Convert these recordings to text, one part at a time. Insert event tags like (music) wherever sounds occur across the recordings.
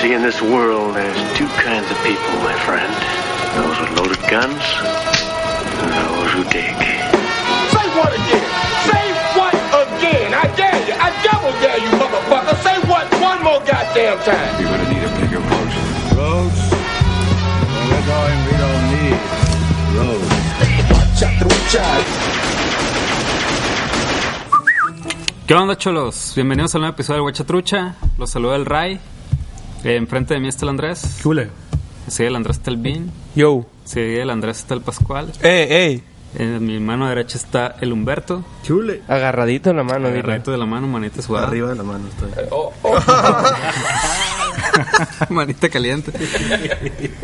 See, in this world, there's two kinds of people, my friend. Those with loaded guns and those who dig. Say what again? Say what again? I dare you. I double dare you, motherfucker. Say what one more goddamn time. You're gonna need a bigger boat. Roads? Well, we're going, we don't need roads. ¿Qué onda, cholos? Bienvenidos al nuevo episodio de Huachatrucha. Los saluda el Ray. Eh, enfrente de mí está el Andrés. Chule. Sigue el Andrés está el Bean. Yo. Sigue el Andrés está el Pascual. Ey, ey. En mi mano derecha está el Humberto. Chule. Agarradito en la mano, dile. Agarradito de la mano, manita sudada. Arriba de la mano estoy. (laughs) Manita caliente.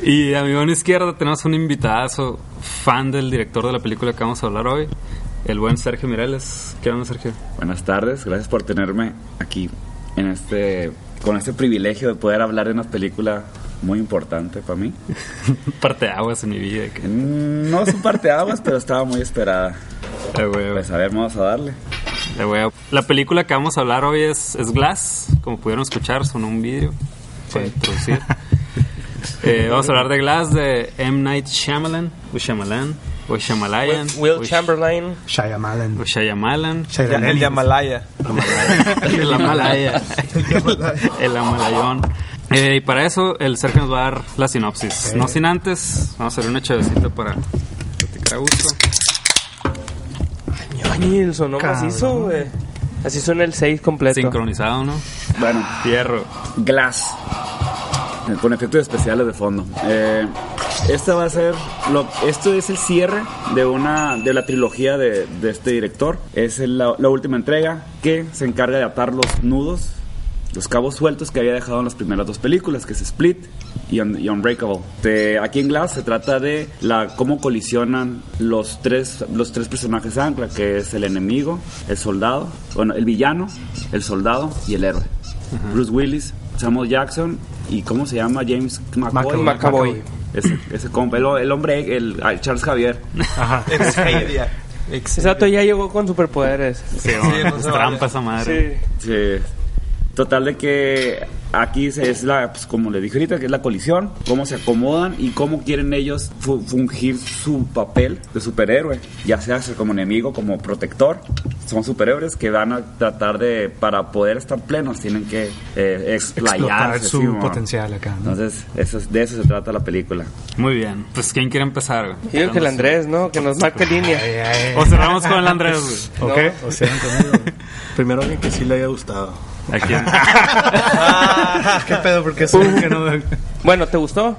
y a mi mano izquierda tenemos un invitadazo, fan del director de la película que vamos a hablar hoy, el buen Sergio Mireles. ¿Qué onda, Sergio? Buenas tardes, gracias por tenerme aquí en este con este privilegio de poder hablar de una película muy importante para mí. (laughs) Parte de aguas en mi vida. que- Mm, No es un parteaguas, pero estaba muy esperada. Eh, Pues a ver, vamos a darle. eh. La película que vamos a hablar hoy es, es Glass, como pudieron escuchar, sonó un vídeo para introducir. (laughs) Eh, vamos a hablar de Glass de M. Night Shyamalan, o Shyamalan, o Shyamalayan, Will o Sh- Chamberlain. Shyamalan. o Shyamalan, El de Amalaya. el Amalaya, (laughs) el Amalayón. Eh, y para eso el Sergio nos va a dar la sinopsis. No sin antes, vamos a hacer una chavecita para platicar a gusto. Ay, el sonó macizo, güey. Así suena el 6 completo. Sincronizado, ¿no? Bueno, Fierro. Glass. Con efectos especiales de fondo. Eh, esta va a ser. Lo, esto es el cierre de una de la trilogía de, de este director. Es el- la, la última entrega que se encarga de atar los nudos, los cabos sueltos que había dejado en las primeras dos películas, que es Split y, Un- y Unbreakable. De- aquí en Glass se trata de la cómo colisionan los tres, los tres personajes ancla, que es el enemigo, el soldado, bueno, el villano, el soldado y el héroe. Bruce Willis, Samuel Jackson y ¿cómo se llama? James McAvoy. McAvoy. Ese, ese compa, el, el hombre, el, Charles Javier. Ajá. (laughs) Ese dato ya llegó con superpoderes. Sí, es trampa esa madre. Sí. Sí. Total de que aquí se- es la, pues como le dije ahorita, que es la colisión, cómo se acomodan y cómo quieren ellos fu- fungir su papel de superhéroe, ya sea como enemigo, como protector. Son superhéroes que van a tratar de, para poder estar plenos, tienen que eh, explayarse. su sí, potencial acá. ¿no? Entonces, eso, es- de eso se trata la película. Muy bien. Pues, ¿quién quiere empezar? güey? Digo que el Andrés, ¿no? Que nos marque línea. O cerramos con el Andrés, güey. ¿Ok? O sea, conmigo. (laughs) Primero alguien que sí le haya gustado. ¿A quién? (laughs) ¿Qué pedo? Porque soy que no. Bueno, ¿te gustó?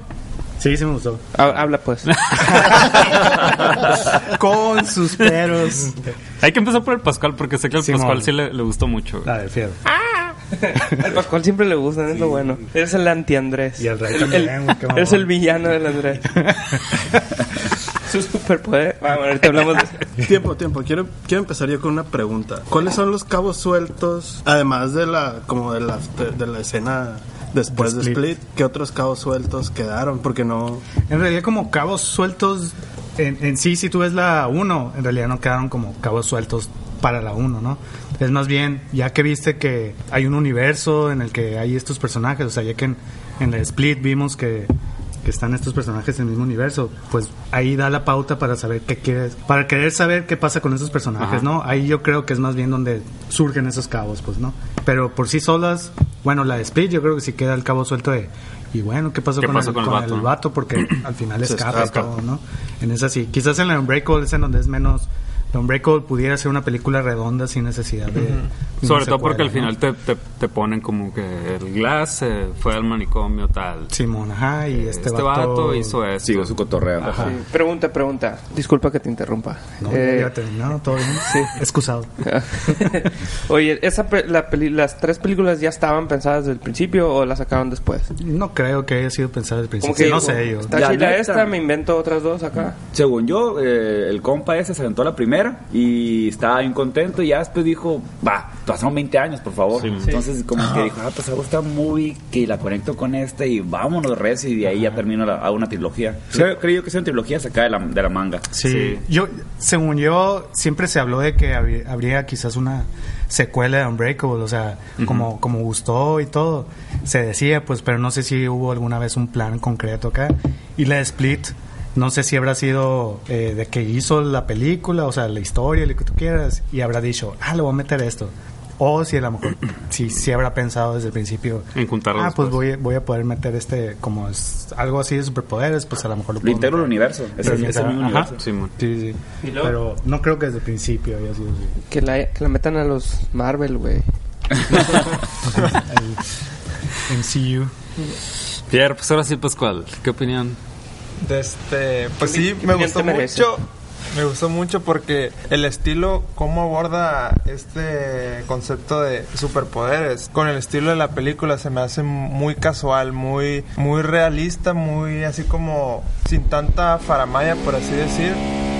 Sí, sí me gustó. Ha- Habla pues. (laughs) Con sus peros. Hay que empezar por el Pascual porque sé que al. Pascual sí le, le gustó mucho. La de fierro. Al Pascual siempre le gusta, es lo bueno. Eres el anti-Andrés. Y el rey también, qué mamón. Eres el villano del Andrés. (laughs) Su superpoder. Ah, bueno, ahorita hablamos de. (laughs) Tiempo, tiempo. Quiero, quiero empezar yo con una pregunta. ¿Cuáles son los cabos sueltos, además de la, como de la, de la escena después De de Split. Split, qué otros cabos sueltos quedaron? Porque no... En realidad, como cabos sueltos. En, en sí, si tú ves la 1, en realidad no quedaron como cabos sueltos para la 1, ¿no? Es más bien, ya que viste que hay un universo en el que hay estos personajes, o sea, ya que en, en la Split vimos que, que están estos personajes en el mismo universo, pues ahí da la pauta para saber qué quieres, para querer saber qué pasa con esos personajes, Ajá. ¿no? Ahí yo creo que es más bien donde surgen esos cabos, pues, ¿no? Pero por sí solas, bueno, la de Split yo creo que sí queda el cabo suelto de... Y bueno, ¿qué pasó, ¿Qué con, pasó el, con el con vato, el vato? Porque al final (clears throat) escapa escapa. todo, ¿no? En esa sí. Quizás en la Unbreakable es en donde es menos The Unbreakable pudiera ser una película redonda sin necesidad de... una Sobre todo porque al secuela, final te, te, te ponen como que el Glass eh, fue al manicomio tal. Simón, ajá, y este, Este vato hizo esto. Sigo su cotorreo. Sí. Pregunta, pregunta. Disculpa que te interrumpa. No, Eh, ya terminado, todo bien. sí. Excusado. (laughs) Oye, esa pe- la peli- ¿las tres películas ya estaban pensadas desde el principio o las sacaron después? No creo que haya sido pensado desde el principio. que no sé yo. Está La chila esta, me invento otras dos acá. Según yo, eh, el compa ese se aventó la primera y estaba bien contento y ya después dijo, va, pasaron 20 años, por favor. Entonces como que dijo, ah, pues hago esta movie que la conecto con esta y vámonos, res, y de ahí ya termino la, hago una trilogía. Sí, creo que es una trilogía sacada de la, de la manga. Sí. Yo, según yo, siempre se habló de que habría, habría quizás una secuela de Unbreakable, o sea, como, como gustó y todo. Se decía, pues, pero no sé si hubo alguna vez un plan concreto acá. Y la de Split, no sé si habrá sido eh, de que hizo la película, o sea, la historia, lo que tú quieras, y habrá dicho, ah, le voy a meter esto. O si a lo mejor, (clears throat) si, si habrá pensado desde el principio, En juntarlos ah, pues después. voy, a- voy a poder meter este, como es algo así de superpoderes, pues a lo mejor lo Lo puedo integro al universo. Es el, es el mismo Ajá. universo. Sí, sí. ¿Y luego? Pero no creo que desde el principio haya sido así. Que la, que la metan a los Marvel, güey. (laughs) MCU. Pierre, pues ahora sí, Pascual, ¿qué opinión? De este, pues ¿Qué sí, me gustó mucho. Me gustó mucho porque el estilo, cómo aborda este concepto de superpoderes con el estilo de la película se me hace muy casual, muy, muy realista, muy así como sin tanta faramaya, por así decir.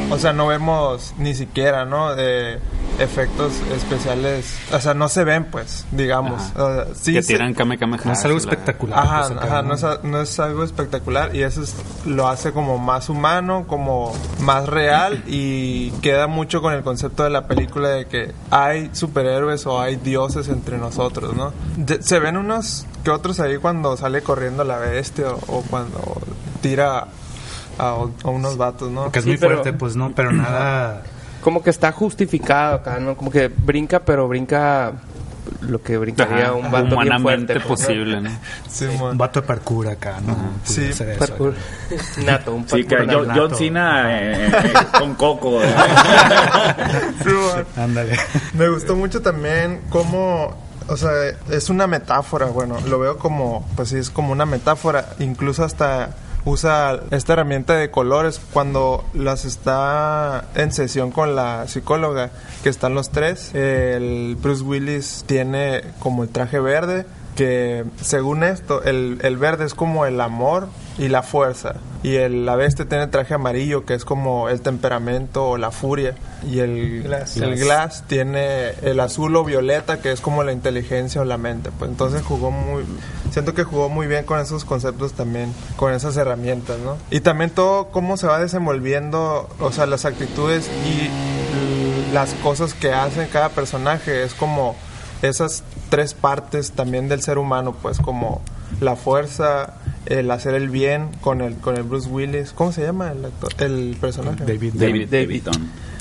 O sea, no vemos ni siquiera, ¿no? De efectos especiales. O sea, no se ven, pues, digamos. O sea, sí que se- tiran Kamehameha. No es algo espectacular. Ajá, pues, ajá, ¿no? no es, a- no es algo espectacular y eso es- lo hace como más humano, como más real (clears throat) y queda mucho con el concepto de la película de que hay superhéroes o hay dioses entre nosotros, ¿no? De- se ven unos que otros ahí cuando sale corriendo la bestia o, o cuando tira a, a unos vatos, ¿no? Porque es Sí, muy pero- fuerte, pues no, pero (clears throat) nada. Como que está justificado acá, ¿no? Como que brinca, pero brinca lo que brincaría Ajá, un vato bien humanamente fuerte. pues, posible, ¿no? (laughs) Sí, Un vato de parkour acá, ¿no? Sí, eso. Parkour. (laughs) Nato, un Sí, que parkour John, nato. John Cena eh, eh, (laughs) con Coco. eh. Sí. Ándale. Me gustó mucho también cómo, o sea, es una metáfora, bueno, lo veo como, pues sí, es como una metáfora, incluso hasta usa esta herramienta de colores cuando las está en sesión con la psicóloga, que están los tres, el Bruce Willis tiene como el traje verde, que según esto, el, el verde es como el amor y la fuerza. Y el, la bestia tiene el traje amarillo, que es como el temperamento o la furia. Y el Glass. el glass tiene el azul o violeta, que es como la inteligencia o la mente. Pues entonces jugó muy. Siento que jugó muy bien con esos conceptos también, con esas herramientas, ¿no? Y también todo cómo se va desenvolviendo, o sea, las actitudes y las cosas que hace cada personaje. Es como esas tres partes también del ser humano, pues como la fuerza, el hacer el bien con el con el Bruce Willis. ¿Cómo se llama el actor? El personaje. David. David, David. David.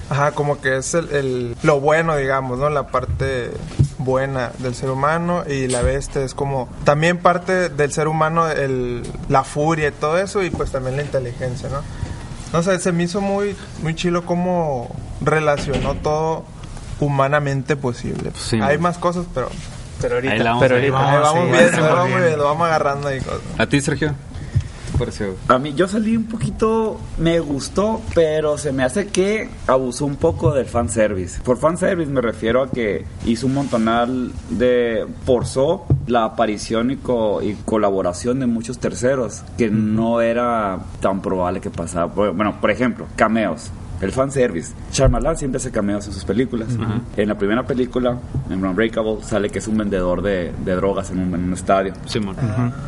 Ajá, como que es el, el- lo bueno, digamos, ¿no? La parte buena del ser humano y la bestia es como también parte del ser humano el, la furia y todo eso y pues también la inteligencia, ¿no? No sé, se me hizo muy, muy chilo cómo relacionó todo humanamente posible. Sí. Hay más cosas, pero Pero ahorita, Ahí la vamos pero ahorita. ahí Vamos, vamos sí, viendo, vamos bien. viendo, vamos agarrando ahí cosas. ¿A ti, Sergio? A mí, yo salí un poquito, me gustó, pero se me hace que abusó un poco del fanservice. Por fanservice me refiero a que hizo un montonal de. forzó la aparición y, co- y colaboración de muchos terceros, que no era tan probable que pasara. Bueno, por ejemplo, cameos. El fanservice. Shyamalan siempre hace cameos en sus películas. En la primera película, en Unbreakable, sale que es un vendedor de, de drogas en un, en un estadio. Simón.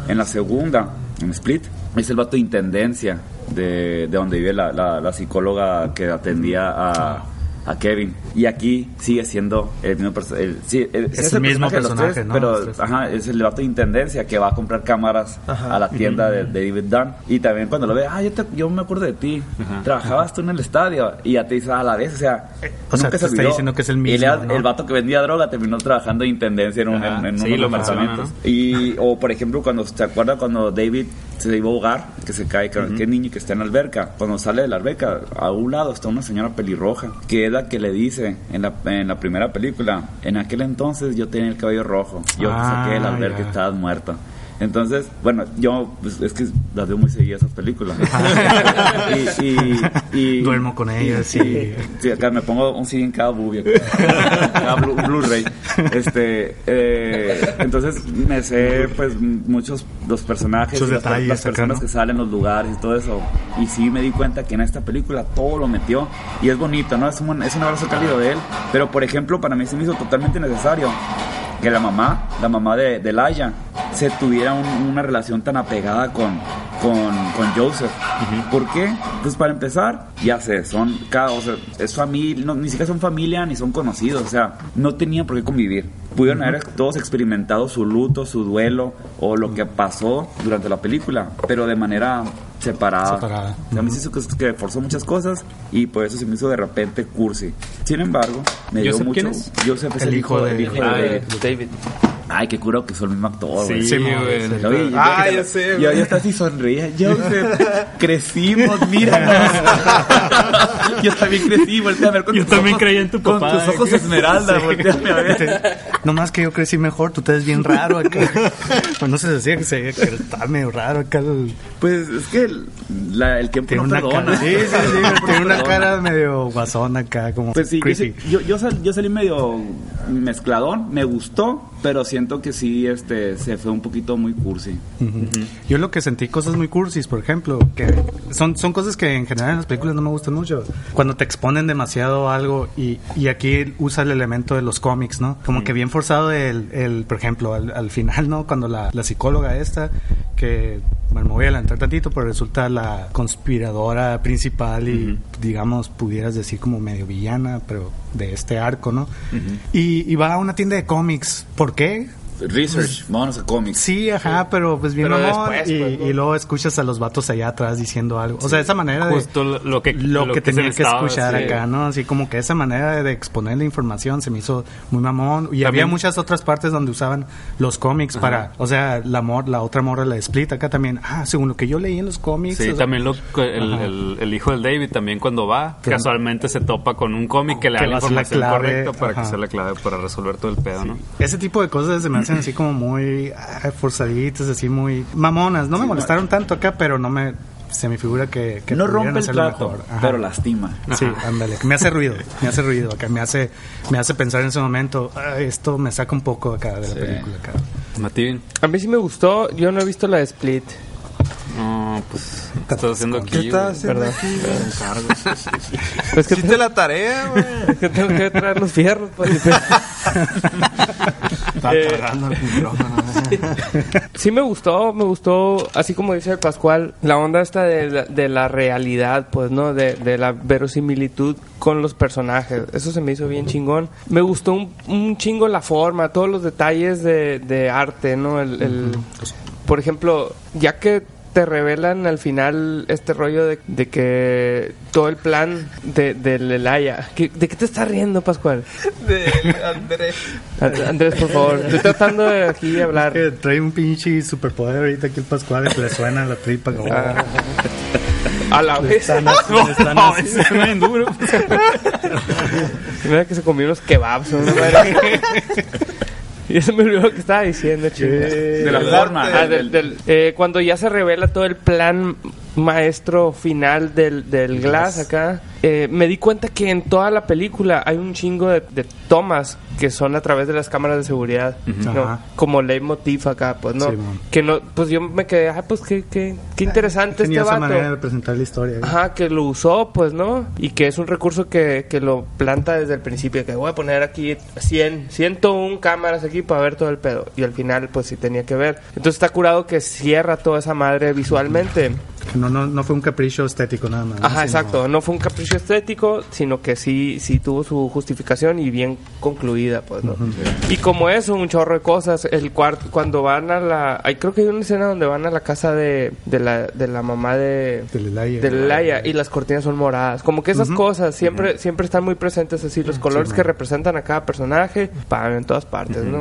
En la segunda, en Split, es el vato de intendencia de, de donde vive la, la- la psicóloga que atendía a, a Kevin. Y aquí sigue siendo el mismo personaje. Sí, el, Es el mismo personaje personaje, tres, ¿no? Pero ajá, es el vato de intendencia que va a comprar cámaras Ajá. a la tienda de, de David Dunn. Y también cuando lo ve, ah, yo, te- yo me acuerdo de ti. Ajá. Trabajabas tú en el estadio. Y ya te dice a la vez, o sea, o sea, nunca te se está diciendo que es el Y mismo, le- ¿no? El vato que vendía droga terminó trabajando de intendencia en, un, Ajá. en, en Sí, apartamentos. Y, o por ejemplo, cuando se acuerda cuando David se iba a ahogar, que se cae, que, que niño que está en la alberca. Cuando sale de la alberca, a un lado está una señora pelirroja, que es la que le dice en la, en la primera película, en aquel entonces yo tenía el cabello rojo, yo te saqué de la Ah, alberca y ya. estabas muerta. Entonces, bueno, yo pues, es que las veo muy seguidas esas películas. (laughs) y, y- y- Duermo con ellas y... Sí, acá me pongo un CD en cada acá. cada Blu- Blu-ray. este, eh, entonces me sé pues muchos los personajes, Muchos las, detalles las acá, personas ¿no? que salen, los lugares y todo eso. Y sí me di cuenta que en esta película todo lo metió y es bonito, ¿no? Es un, es un abrazo cálido de él. Pero por ejemplo, para mí se me hizo totalmente necesario que la mamá, la mamá de, de Laia, se tuviera un- una relación tan apegada con, con, con Joseph. ¿Por qué? Pues para empezar, ya sé, son cada, o sea, es familia, no, ni siquiera son familia ni son conocidos, o sea, no tenían por qué convivir. Pudieron haber todos experimentado su luto, su duelo o lo que pasó durante la película, pero de manera separada. Separada. O sea, a mí se hizo que, que forzó muchas cosas y por eso se me hizo de repente cursi. Sin embargo, me dio ¿Joseph mucho. quién es? Joseph es El el, hijo de- el hijo Ah, de, David. Ay, qué curo que son el mismo actor, güey. Sí, güey. Lo vi, Ah, yo- ya sé, Yo, güey. yo hasta así sonreía. Joseph, (laughs) crecimos, míranos. (laughs) yo también crecí, volteé a ver con Yo tus también ojos- creí en tu Con papá, tus ojos esmeralda, volteame a ver. No más que yo crecí mejor, tú te ves bien raro acá. (laughs) Pues no se decía que, se, que está medio raro acá. El, Pues es que el, la- el tiempo tiene no una perdona. cara, sí, sí, sí, (laughs) tiene una cara medio guasón acá, como Pues sí, yo, creepy. yo, yo sal- yo salí medio mezcladón, me gustó, pero siento que sí este, se fue un poquito muy cursi. Yo lo que sentí cosas muy cursis, por ejemplo, que son, son cosas que en general en las películas no me gustan mucho. Cuando te exponen demasiado algo y, y aquí usa el elemento de los cómics, ¿no? Como que bien forzado el, el por ejemplo, al, al final, ¿no? Cuando la, la psicóloga esta, que, bueno, me voy a adelantar tantito, pero resulta la conspiradora principal y, digamos, pudieras decir como medio villana, pero de este arco, ¿no? y, y va a una tienda de cómics. ¿Por qué? Research, vámonos a cómics. Sí, ajá, pero pues bien Pero mamón, después, y, pues, ¿no? y luego escuchas a los vatos allá atrás diciendo algo. O sea, esa manera de... Justo lo- lo que- lo lo que que tenía que estaba, escuchar sí. acá, ¿no? Así como que esa manera de exponer la información se me hizo muy mamón. Y había También- muchas otras partes donde usaban los cómics para... O sea, la, mor, la otra morra, la Split, acá también... Ah, según lo que yo leí en los cómics... Sí, o sea, también lo, el, Ajá. el- el hijo del David también cuando va, casualmente se topa con un cómic que le da la información clave, correcta para ajá. que sea la clave para resolver todo el pedo, ¿no? Ese tipo de cosas se me así como muy ah, forzaditas, así muy mamonas. No me molestaron tanto acá, pero no me... Se me figura que... que no rompe el. Ajá. pero lastima. Sí, ándale, me hace ruido, me hace ruido acá, me hace, me hace pensar en ese momento, "Ah, esto me saca un poco acá de la Sí. película acá. Matín, A mí sí me gustó. Yo no he visto la de Split. no, pues, ¿qué estás haciendo aquí? ¿Qué estás haciendo aquí? (laughs) Pues que Hiciste la tarea, güey. (laughs) que tengo que traer los fierros. pues. Está Eh, cargando el micrófono. Sí me gustó, me gustó, así como dice el Pascual, la onda esta de la, de la realidad, pues, ¿no? De, de la verosimilitud con los personajes. Eso se me hizo bien chingón. Me gustó un, un chingo la forma, todos los detalles de, de arte, ¿no? El, el- por ejemplo, ya que te revelan al final este rollo de, de que todo el plan de, de Lelaya. ¿Qué- ¿De qué te estás riendo, Pascual? De Andrés. And- Andrés, por favor. Estoy tratando de aquí hablar. Que trae un pinche superpoder ahorita aquí el Pascual que le suena la tripa como... Ah. A la vez. Están así, están así. bien duro. Mira que se comió unos kebabs. ¿no? (laughs) (laughs) Y se me olvidó lo que estaba diciendo, chinga. De la forma. Ah, del- del- eh, cuando ya se revela todo el plan maestro final del, del Glass acá, eh, me di cuenta que en toda la película hay un chingo de, de tomas que son a través de las cámaras de seguridad, ¿no? Ajá. como leitmotiv acá, pues no, Sí, que no, pues yo me quedé, ah, pues qué, qué, qué interesante Tenía este esa vato. manera de presentar la historia. ¿eh? Ajá, que lo usó, pues, ¿no? Y que es un recurso que, que lo planta desde el principio, que voy a poner aquí 100, 101 cámaras aquí para ver todo el pedo. Y al final, pues sí tenía que ver. Entonces está curado que cierra toda esa madre visualmente. Que no, no, no fue un capricho estético nada más. ¿no? Ajá, Sino- exacto. No fue un capricho estético, sino que sí, sí tuvo su justificación y bien concluida, pues, ¿no? Y como eso, un chorro de cosas. El cuarto, cuando van a la... Hay, creo que hay una escena donde van a la casa de, de, la, de la mamá de... De Lelaya. de Lelaya, y las cortinas son moradas. Como que esas cosas siempre siempre están muy presentes así. Los colores que representan a cada personaje van en todas partes, ¿no?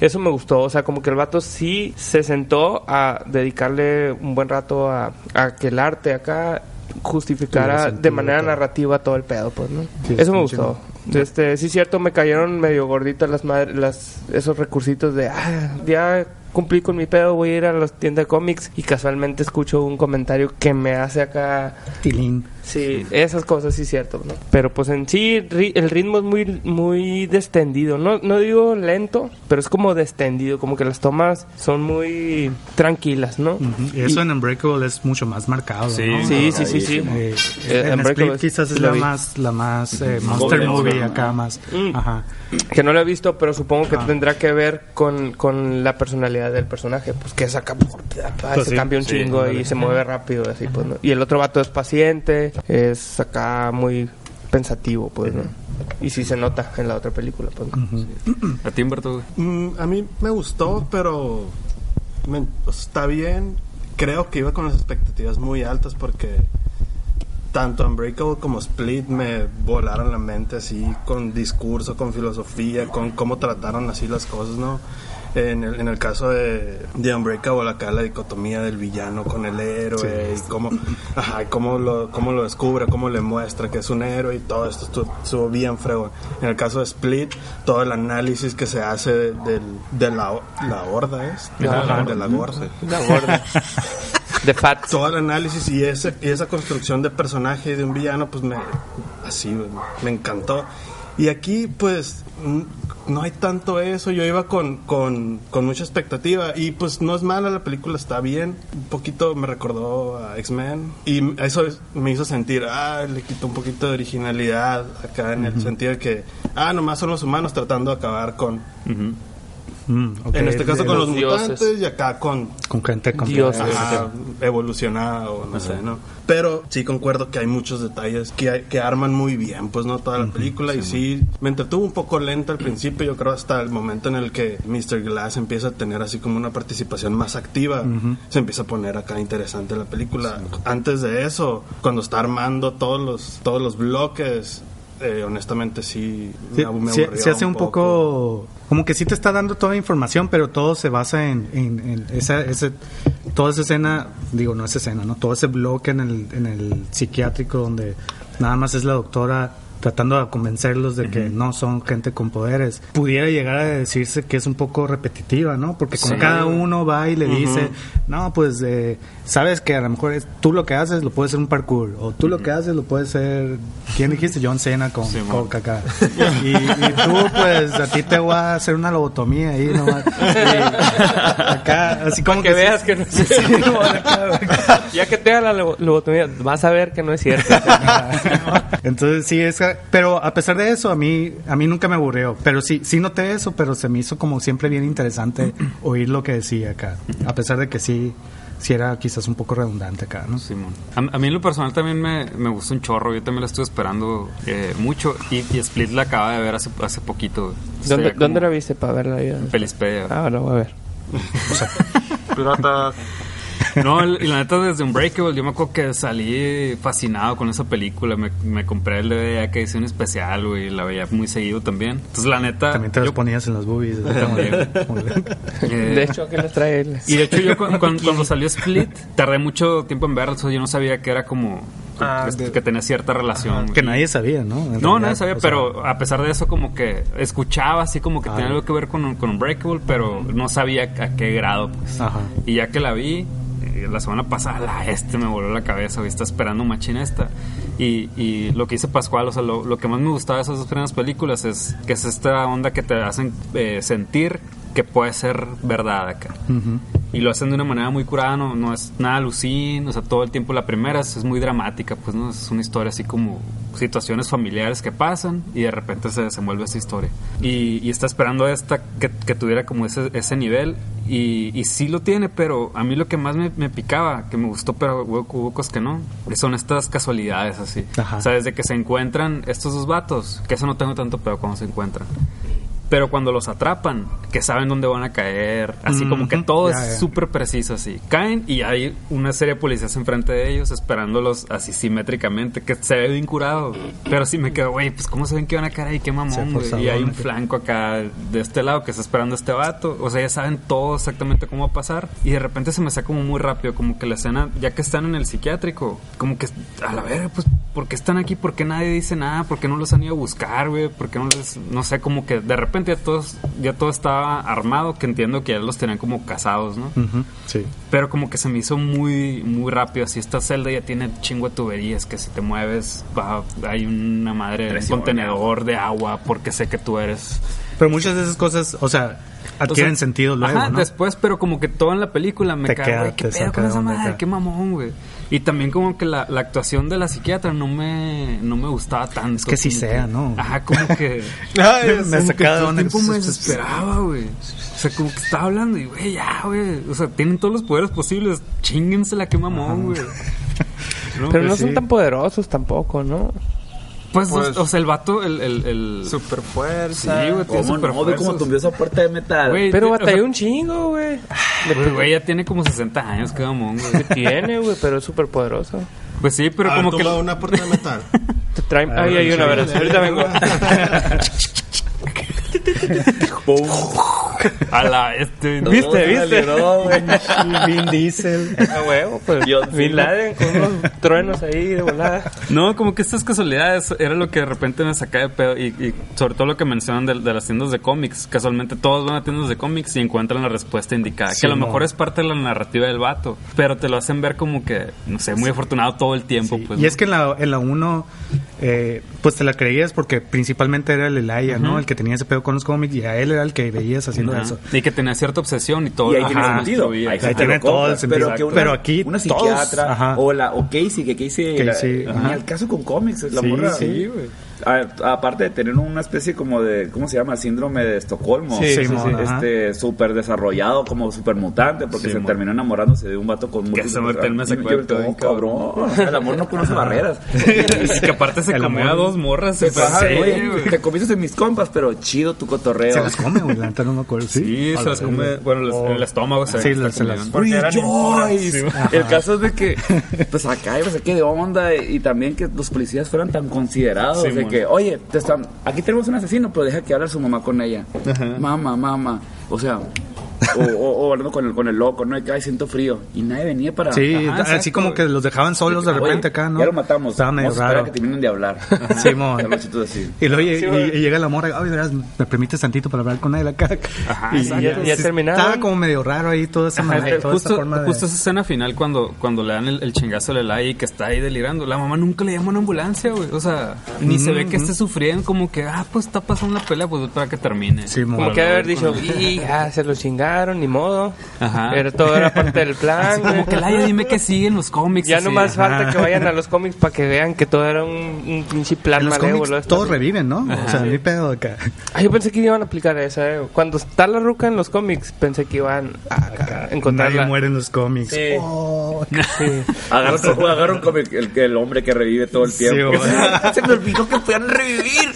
Eso me gustó. O sea, como que el vato sí se sentó a dedicarle un buen rato a, a que el arte acá justificara de manera todo. narrativa todo el pedo, pues, ¿no? Sí, Eso me gustó. Este, sí, cierto, me cayeron medio gorditas las madres, las, esos recursitos de, ah, ya cumplí con mi pedo, voy a ir a la tienda de cómics y casualmente escucho un comentario que me hace acá Tilín. Sí, esas cosas sí cierto, ¿no? Pero pues en sí ri- el ritmo es muy muy descendido, no no digo lento, pero es como descendido, como que las tomas son muy tranquilas, ¿no? Ujú. Y eso en Unbreakable es mucho más marcado. Sí, ¿no? Sí, sí, sí, sí. Eh, Eh, en Split quizás es la vi. más, la más eh, monster movie acá más. Mm. Ajá. Que no lo he visto, pero supongo que Ah. tendrá que ver con, con la personalidad del personaje, pues que saca Pues se sí, cambia un sí, chingo y se mueve rápido así pues, ¿no? Y el otro vato es paciente, es acá muy pensativo, pues, ¿no? Y sí se nota en la otra película, pues. ¿no? A ti, Humberto, güey. Mm, a mí me gustó, pero me- está bien. Creo que iba con las expectativas muy altas porque tanto Unbreakable como Split me volaron la mente así con discurso, con filosofía, con cómo trataron así las cosas, ¿no? En el, en el caso de, de Unbreakable, acá la dicotomía del villano con el héroe y cómo, ajá, cómo, lo, cómo lo descubre, cómo le muestra que es un héroe y todo esto estuvo, estuvo bien fregón. En el caso de Split, todo el análisis que se hace de, del- de la, la horda, ¿es? De la gorda. La gorda. De (laughs) Fat. Todo el análisis y, ese, y esa construcción de personaje y de un villano, pues me, así, me encantó. Y aquí, pues, mm, no hay tanto eso. Yo iba con, con, con mucha expectativa. Y pues no es mala, la película está bien. Un poquito me recordó a X-Men. Y eso es- me hizo sentir, ah, le quitó un poquito de originalidad acá en el sentido de que, ah, nomás son los humanos tratando de acabar con. Mm, ok, En este caso de- con los los dioses. mutantes y acá con con gente con Dioses. Ajá, evolucionada o no sé, ¿no? Pero sí concuerdo que hay muchos detalles que, hay- que arman muy bien, pues, ¿no? Toda la película y sí, me entretuvo un poco lenta al principio, yo creo hasta el momento en el que Mr. Glass empieza a tener así como una participación más activa, se empieza a poner acá interesante la película. Antes de eso, cuando está armando todos los, todos los bloques, eh, honestamente sí, Sí, me, me sí- aburrió sí hace un poco, como que sí te está dando toda la información, pero todo se basa en, en- en esa, ese, toda esa escena, digo, no esa escena, ¿no? Todo ese bloque en el, en el psiquiátrico donde nada más es la doctora tratando de convencerlos de que no son gente con poderes. Pudiera llegar a decirse que es un poco repetitiva, ¿no? Porque con Sí. cada uno va y le dice, no, pues eh, sabes que a lo mejor es, tú lo que haces lo puedes hacer un parkour, o tú lo que haces lo puedes ser, ¿quién dijiste? John Cena con Sí, mo. Coca acá. (laughs) Y, y tú, pues, a ti te voy a hacer una lobotomía ahí nomás. (laughs) Acá, así como que veas que no es (laughs) acá. Ya que te haga la lo- lobotomía, vas a ver que no es cierto. Entonces sí es, pero a pesar de eso a mí a mí nunca me aburrió, pero sí sí noté eso, pero se me hizo como siempre bien interesante (clears throat) oír lo que decía acá, a pesar de que sí sí era quizás un poco redundante acá, ¿no? Simón. A, a mí en lo personal también me, me gustó un chorro. Yo también la estuve esperando eh, mucho. Y, y Split la acaba de ver hace, hace poquito. ¿Dónde, ¿Dónde la viste para verla? en Pelispedia. Ah, lo voy a ver. (laughs) Pirata. No, el- y la neta desde Unbreakable yo me acuerdo que salí fascinado con esa película. Me, me compré el DVD que hice un especial, güey. La veía muy seguido también. Entonces la neta... También te los yo- ponías en las boobies. (laughs) eh, De hecho, ¿qué les trae él? Y de hecho yo cu- cuando, (laughs) cuando salió Split tardé mucho tiempo en verlo. yo no sabía que era como... Ah, que, de- que tenía cierta relación. que Y- nadie sabía, ¿no? En No, realidad, nadie sabía, sea, pero a pesar de eso como que escuchaba así como que tenía Ah. algo que ver con, con Unbreakable, pero no sabía a qué grado, pues. Ajá. Y ya que la vi, la semana pasada, la este me voló la cabeza, güey, está esperando machina esta. Y, y lo que dice Pascual, o sea, lo, lo que más me gustaba de esas dos primeras películas es que es esta onda que te hacen eh, sentir que puede ser verdad acá. ujú. Y lo hacen de una manera muy curada, no, no es nada alucin, o sea, todo el tiempo la primera es, es muy dramática, pues no es una historia así como situaciones familiares que pasan y de repente se desenvuelve esa historia. Y, y está esperando esta que, que tuviera como ese, ese nivel y, y sí lo tiene, pero a mí lo que más me, me picaba, que me gustó, pero hubo, hubo cosas que no, son estas casualidades así. Ajá. O sea, desde que se encuentran estos dos vatos, que eso no tengo tanto pedo cuando se encuentran. Pero cuando los atrapan, que saben dónde van a caer, así como que todo Ya, es súper preciso así. Caen y hay una serie de policías enfrente de ellos esperándolos así simétricamente, que se ve bien curado. Pero sí me quedo, güey, pues cómo se ven que van a caer ahí, qué mamón, güey. Y hay un flanco acá de este lado que está esperando a este vato. O sea, ya saben todo exactamente cómo va a pasar. Y de repente se me hace como muy rápido, como que la escena, ya que están en el psiquiátrico, como que a la verga, pues, ¿por qué están aquí? ¿Por qué nadie dice nada? ¿Por qué no los han ido a buscar, güey? ¿Por qué no les.? No sé, como que de repente ya todos, ya todo estaba armado, que entiendo que ya los tenían como casados, ¿no? Sí. Pero como que se me hizo muy, muy rápido. Así esta celda ya tiene chingo de tuberías que si te mueves, va, hay una madre, un Presión, contenedor de agua porque sé que tú eres. Pero muchas de esas cosas, o sea, adquieren O sea, sentido luego, Ajá, ¿no? después, pero como que todo en la película me güey, qué pedo con esa madre, acá. qué mamón, güey. Y también como que la, la actuación de la psiquiatra no me, no me gustaba tanto. Es que sí sea, ¿no? Ajá, como que... (laughs) Ay, Me que sacaba de todo el tiempo me desesperaba, güey. O sea, como que estaba hablando y, güey, ya, güey. O sea, tienen todos los poderes posibles. Chíngensela, qué mamón, güey. (laughs) No, Pero pues no son tan poderosos tampoco, ¿no? Pues, Pues- o sea, el vato, el... el, el... Super Sí, fuerza. güey, tiene ¿Cómo super no? Ve cómo tumbió esa puerta de metal. Güey, Pero o sea, batalló un chingo, güey. Pues, güey, ya tiene como 60 años, qué mamón, güey. (laughs) Tiene, güey, pero es súper poderoso. Pues sí, pero Ah, como que... tumba una puerta de metal. Te traen... Ahí hay una, verás. Ahorita vengo. (laughs) A la, este... ¿Viste, viste? Vin Diesel. A huevo, pues. John Bin. Laden con unos truenos ahí de volada. No, como que estas casualidades era lo que de repente me sacaba de pedo. Y, y sobre todo lo que mencionan de, de las tiendas de cómics. Casualmente todos van a tiendas de cómics y encuentran la respuesta indicada. que a lo mejor es parte de la narrativa del vato. Pero te lo hacen ver como que, no sé, muy afortunado todo el tiempo. Pues, y ¿no? es que en la, en la 1, eh, pues te la creías porque principalmente era el Elijah, ¿no? El que tenía ese pedo con los cómics y a él era el que veías haciendo Ajá. eso. Y que tenía cierta obsesión y todo. Y ahí lo tiene sentido. Ahí, Ahí tiene todo el sentido. Pero, que una, Pero aquí una todos- psiquiatra ajá. o la o Casey, que Casey, Casey, ajá. ni al caso con cómics, la Sí, morra. sí, güey. A- aparte de tener una especie como de, ¿cómo se llama? Síndrome de Estocolmo. Sí, sí, sí. Este, súper desarrollado, como súper mutante, porque Sí, se mon. terminó enamorándose de un vato con Que ese Martel me cabrón. El amor no conoce barreras. (laughs) Es que aparte se comió a dos morras. Te, súper pasa, güey. te comiste en mis compas, pero chido tu cotorreo. Se las come, güey, la no me acuerdo. Sí, se la las come. Bueno, Oh. el estómago se Sí, se las-. El caso es de que, pues acá, pues qué de onda y, también que los policías fueran tan considerados. De que, oye, te están, aquí tenemos un asesino, pero deja que hable su mamá con ella. Mamá, mamá. O sea, (laughs) o, o- o hablando con el, con el loco, ¿no? De que, ay, siento frío. Y nadie venía para. Sí, Ajá, así exacto, como que los dejaban solos de Oye, repente acá, ¿no? Ya lo matamos. Estaba medio Vamos raro. que terminen de hablar. (laughs) Simón. Así. Y luego Sí, y- y llega la morra, ay, verás, me permites tantito para hablar con él acá. Ajá, y. Ya- ya sí, terminaron. Estaba como medio raro ahí toda esa, Ajá, manera, toda justo, forma de... justo esa escena final cuando, cuando le dan el, el chingazo a Lelai y que está ahí delirando. La mamá nunca le llama a una ambulancia, güey. O sea, ni se ve que esté sufriendo, como que, ah, pues está pasando la pelea, pues para que termine. Sí, mo. Como que haber dicho, y ya se lo chingaron, ni modo. Ajá. Pero todo era parte del (laughs) plan. Así como que Laia, dime que siguen los cómics. Ya así. nomás ajá. falta que vayan a los cómics para que vean que todo era un, un pinche plan En los malévolo. cómics esto. todos reviven, ¿no? o sea, ni pedo acá. Ah, yo pensé que iban a aplicar esa. eh. Cuando está la ruca en los cómics, pensé que iban a, a encontrarla. Nadie muere en los cómics. Sí. Oh, Sí. Agarra, agarra un cómic, el, el hombre que revive todo el tiempo. (laughs) Se me olvidó que puedan revivir.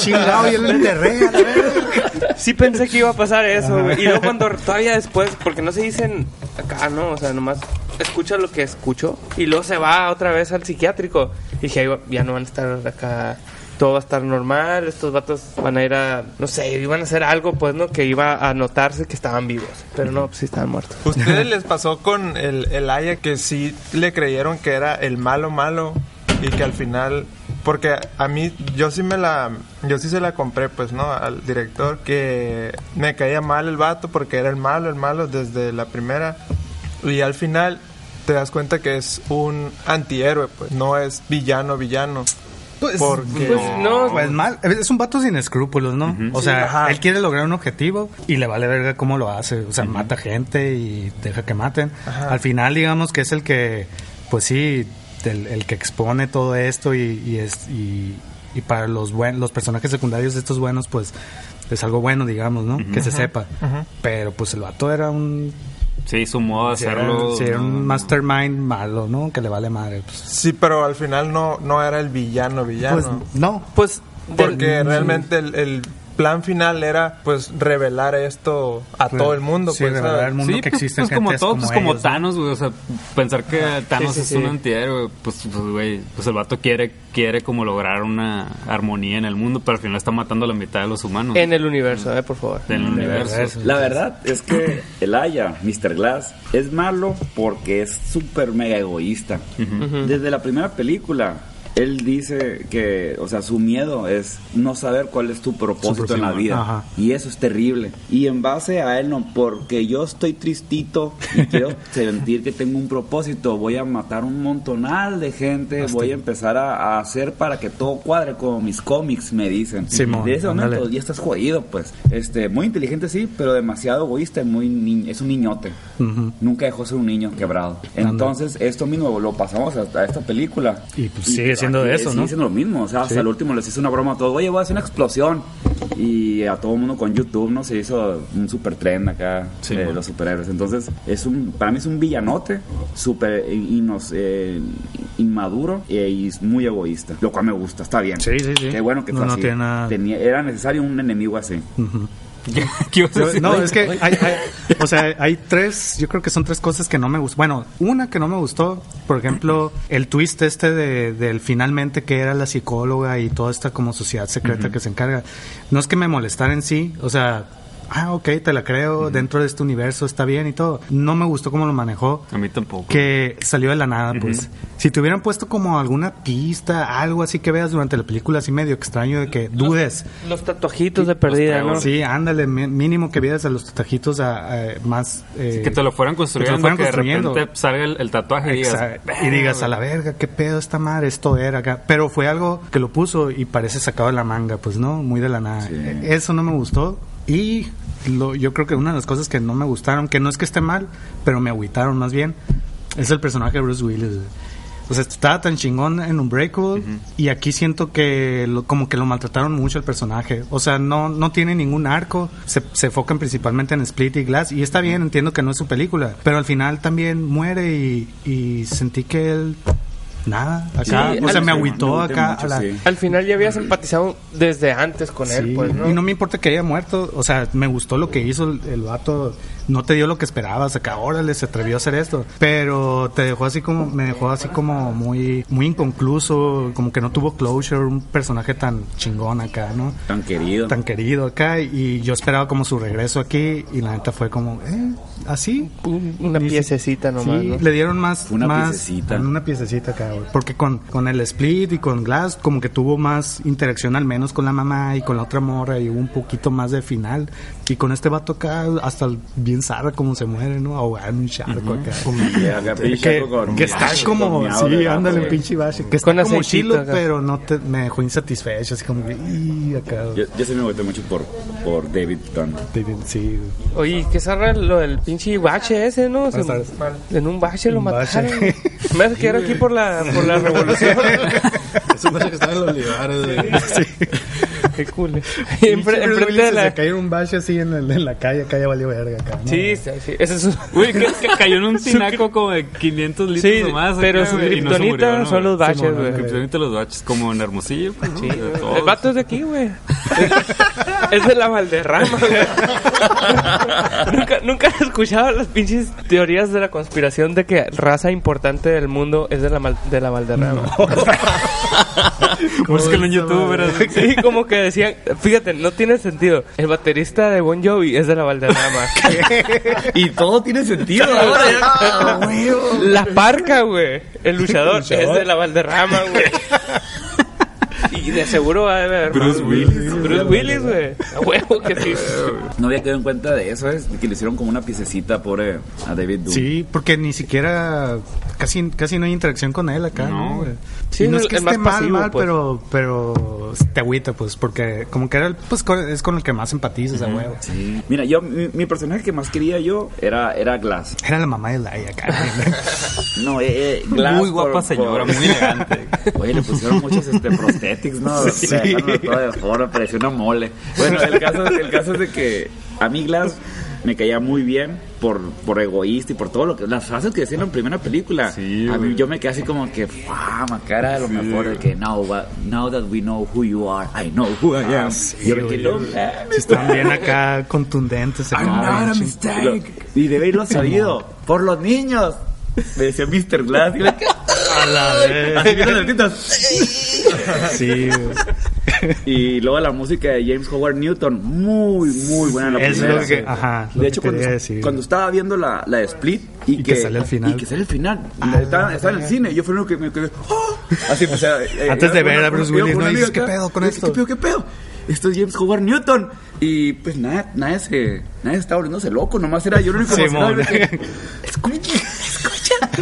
chingado, yo lo enterré a la verga. Sí pensé que iba a pasar eso, güey. Y luego cuando todavía después, porque no se dicen acá, ¿no? O sea, nomás escucha lo que escucho y luego se va otra vez al psiquiátrico. Y dije, "Ahí va- ya no van a estar acá, todo va a estar normal, estos vatos van a ir a, no sé, iban a hacer algo, pues, ¿no? Que iba a notarse que estaban vivos. Pero no, pues sí estaban muertos. ¿Ustedes (laughs) les pasó con el, el Aya que sí le creyeron que era el malo malo y que al final porque a mí yo sí me la yo sí se la compré pues no al director que me caía mal el vato porque era el malo el malo desde la primera y al final te das cuenta que es un antihéroe pues no es villano villano Pues, Porque- pues, no. pues mal. Es un vato sin escrúpulos, ¿no? O sea, ajá. él quiere lograr un objetivo y le vale verga cómo lo hace. O sea, mata gente y deja que maten. Ajá. Al final, digamos que es el que, pues sí, el que expone todo esto y, y es y, y para los buen, los personajes secundarios de estos buenos pues es algo bueno digamos no que se sepa. pero pues el vato era un Sí, su modo de sí, era- hacerlo. sí, era un mastermind malo no que le vale madre pues, Sí, pero al final no, no era el villano villano. pues, no. Pues, del- porque realmente el, el plan final era pues revelar esto a todo el mundo. Sí, pues, revelar ¿sabes? al mundo Sí, que pues, existen pues como gentes todo, como pues como ellos, ¿no? Thanos, güey. O sea, pensar que Thanos sí, es sí. un antihéroe, pues, pues, güey, pues el vato quiere, quiere como lograr una armonía en el mundo, pero al final está matando a la mitad de los humanos en el universo, eh, por favor. del universo. La verdad es que el Aya, Mr. Glass, es malo porque es súper mega egoísta. Desde la primera película, él dice que, o sea, su miedo es no saber cuál es tu propósito en la vida. ajá. Y eso es terrible. Y en base a él, no, porque yo estoy tristito y (laughs) quiero sentir que tengo un propósito, voy a matar un montonal de gente, voy a empezar a, a hacer para que todo cuadre como mis cómics me dicen. Simón, de ese momento ya estás jodido, pues. Este, muy inteligente sí, pero demasiado egoísta y muy ni- es un niñote. Nunca dejó ser un niño quebrado. Entonces, esto mismo lo pasamos a, a esta película. Y, pues, sigue siendo aquí eso, sigue ¿no? siendo lo mismo. O sea, hasta Sí. el último les hizo una broma a todos. Oye, voy a hacer una explosión. Y a todo el mundo con YouTube, ¿no? Se hizo un super tren acá Sí, de los superhéroes. Entonces, es un, para mí es un villanote, súper eh, inmaduro e- y muy egoísta. Lo cual me gusta, está bien. Sí, sí, sí. Qué bueno que No, fue no así. Tenía- era necesario un enemigo así. ¿Qué ibas a (laughs) Yo-? No, es que hay, hay- o sea, hay tres, yo creo que son tres cosas que no me gustan. Bueno, una que no me gustó, por ejemplo, el twist este de, del finalmente que era la psicóloga y toda esta como sociedad secreta que se encarga. No es que me molestara en sí, o sea, ah, ok, te la creo, dentro de este universo está bien y todo. No me gustó cómo lo manejó. A mí tampoco. Que salió de la nada, pues. Si te hubieran puesto como alguna pista, algo así que veas durante la película, así medio extraño de que dudes. Los tatuajitos de perdida, ¿no? Sí, ándale, mínimo que vieras a los a, a- más... eh, que te lo fueran construyendo, que, fueran de construyendo. repente salga el, el tatuaje y digas, Exa- y digas a la verga, qué pedo esta madre, esto era acá. Pero fue algo que lo puso y parece sacado de la manga, pues no, muy de la nada. Eso no me gustó. Y lo, yo creo que una de las cosas que no me gustaron, que no es que esté mal, pero me agüitaron más bien, es el personaje de Bruce Willis. O sea, estaba tan chingón en Unbreakable y aquí siento que lo- como que lo maltrataron mucho el personaje. O sea, no, no tiene ningún arco, se, se enfocan principalmente en Split y Glass y está bien, entiendo que no es su película, pero al final también muere y, y sentí que él... Nada, acá, Sí, o sea, me agüitó me acá mucho, a la, sí. Al final ya habías empatizado desde antes con él, pues, ¿no? Y no me importa que haya muerto, o sea, me gustó lo que hizo el, el vato, no te dio lo que esperabas, acá, órale, se atrevió a hacer esto, pero te dejó así como, me dejó así como muy, muy inconcluso, como que no tuvo closure, un personaje tan chingón acá, ¿no? Tan querido. Tan querido acá, y yo esperaba como su regreso aquí, y la neta fue como, eh, así. Un- Una piececita nomás, Sí, ¿no? le dieron más, Una más piececita. una piececita acá, güey. Porque con, con el split y con Glass, como que tuvo más interacción al menos con la mamá y con la otra morra y hubo un poquito más de final. Y con este vato acá, hasta el- bien zarra como se muere, ¿no? Ahogado en un charco acá. Que, charco con que está como, sí, ándale, un pinche bache. Que está Con como chilo, acá. pero no te, me dejó insatisfecho, así como, y acá. Yo, yo sí me agüité mucho por, por David Dunn. David, Sí, Oye, qué zarra lo del pinche bache ese, ¿no? Se- en un bache lo Un bache. Me hace que era aquí por la, por la revolución. (laughs) Eso pasa que estaba en los olivares, güey. qué cool. Bruce Enfrente de se la... le cayó un bache así en, el- en la calle, acá ya valió verga acá. ¿no? Sí, sí, sí. Ese es un... Uy, que, que cayó en un (laughs) tinaco como de 500 litros Sí, o más. pero acá, su güey, y no se kriptonita murió, ¿no, son los güey? baches, Simón, güey. El kriptonita los baches, como en Hermosillo. Pues, ¿no? Sí, De güey. todos. el vato es de aquí, güey. (laughs) es de la Valderrama, güey. (laughs) ¿Nunca, nunca has escuchado las pinches teorías de la conspiración de que raza importante del mundo es de la, Mal- de la Valderrama? Búsquenlo (laughs) en. Sí, como que decían, fíjate, no tiene sentido. El baterista de Bon Jovi es de la Valderrama. Y todo tiene sentido ahora. ya. La parca, güey. El luchador es de la Valderrama, güey. Y de seguro va a haber. Bruce Willis. Bruce Willis, güey. A huevo que sí. No había quedado en cuenta de eso, es que le hicieron como una piececita pobre a David Doom. Sí, porque ni siquiera casi casi no hay interacción con él acá, ¿no? güey? Sí, Y no es que esté mal, pasivo, mal, pues. pero pero te agüita, pues, porque como que era el, pues con- es con el que más empatizas, a huevo. Sí. Mira, yo, mi, mi personaje que más quería yo era, era Glass. Era la mamá de Laia acá. (laughs) No, eh, eh, Glass. Muy guapa por- señora, por- muy (laughs) elegante. Oye, le pusieron muchos este, prosthetics, ¿no? (laughs) Sí. Dejaron todo de forma, parecía una mole. Bueno, el caso, el caso es de que a mí Glass me caía muy bien por, por egoísta y por todo lo que... Las frases que decían en la primera película. Sí, a mí yo me quedé así como que... ¡Fama! Cara, a lo mejor de que... Now, now that we know who you are, I know who I am. yo me quedé... "No mames, Sí, están bien acá contundentes. I'm not a bien ching- mistake. Y de haberlo sabido. Por los niños. Me decía Mr. Glass. Y ¿qué? A la vez. Sí. Y luego la música de James Howard Newton, muy, muy buena la Es primera. lo que- ajá, lo de que hecho, cuando, quería decir. cuando estaba viendo la, la de Split y, Y que sale al final. Y que sale al final. estaba, estaba en el cine. Yo fui uno que me quedé. ¡oh! Así, o sea, eh, Antes de ver una- a Bruce Willis, ¿no? Dices, ¿qué pedo con esto? ¿Qué pedo, qué pedo? Esto es James Howard Newton. Y pues nada, nadie se, nadie estaba volviéndose loco, nomás era yo el único (laughs) que, Escucha, escucha.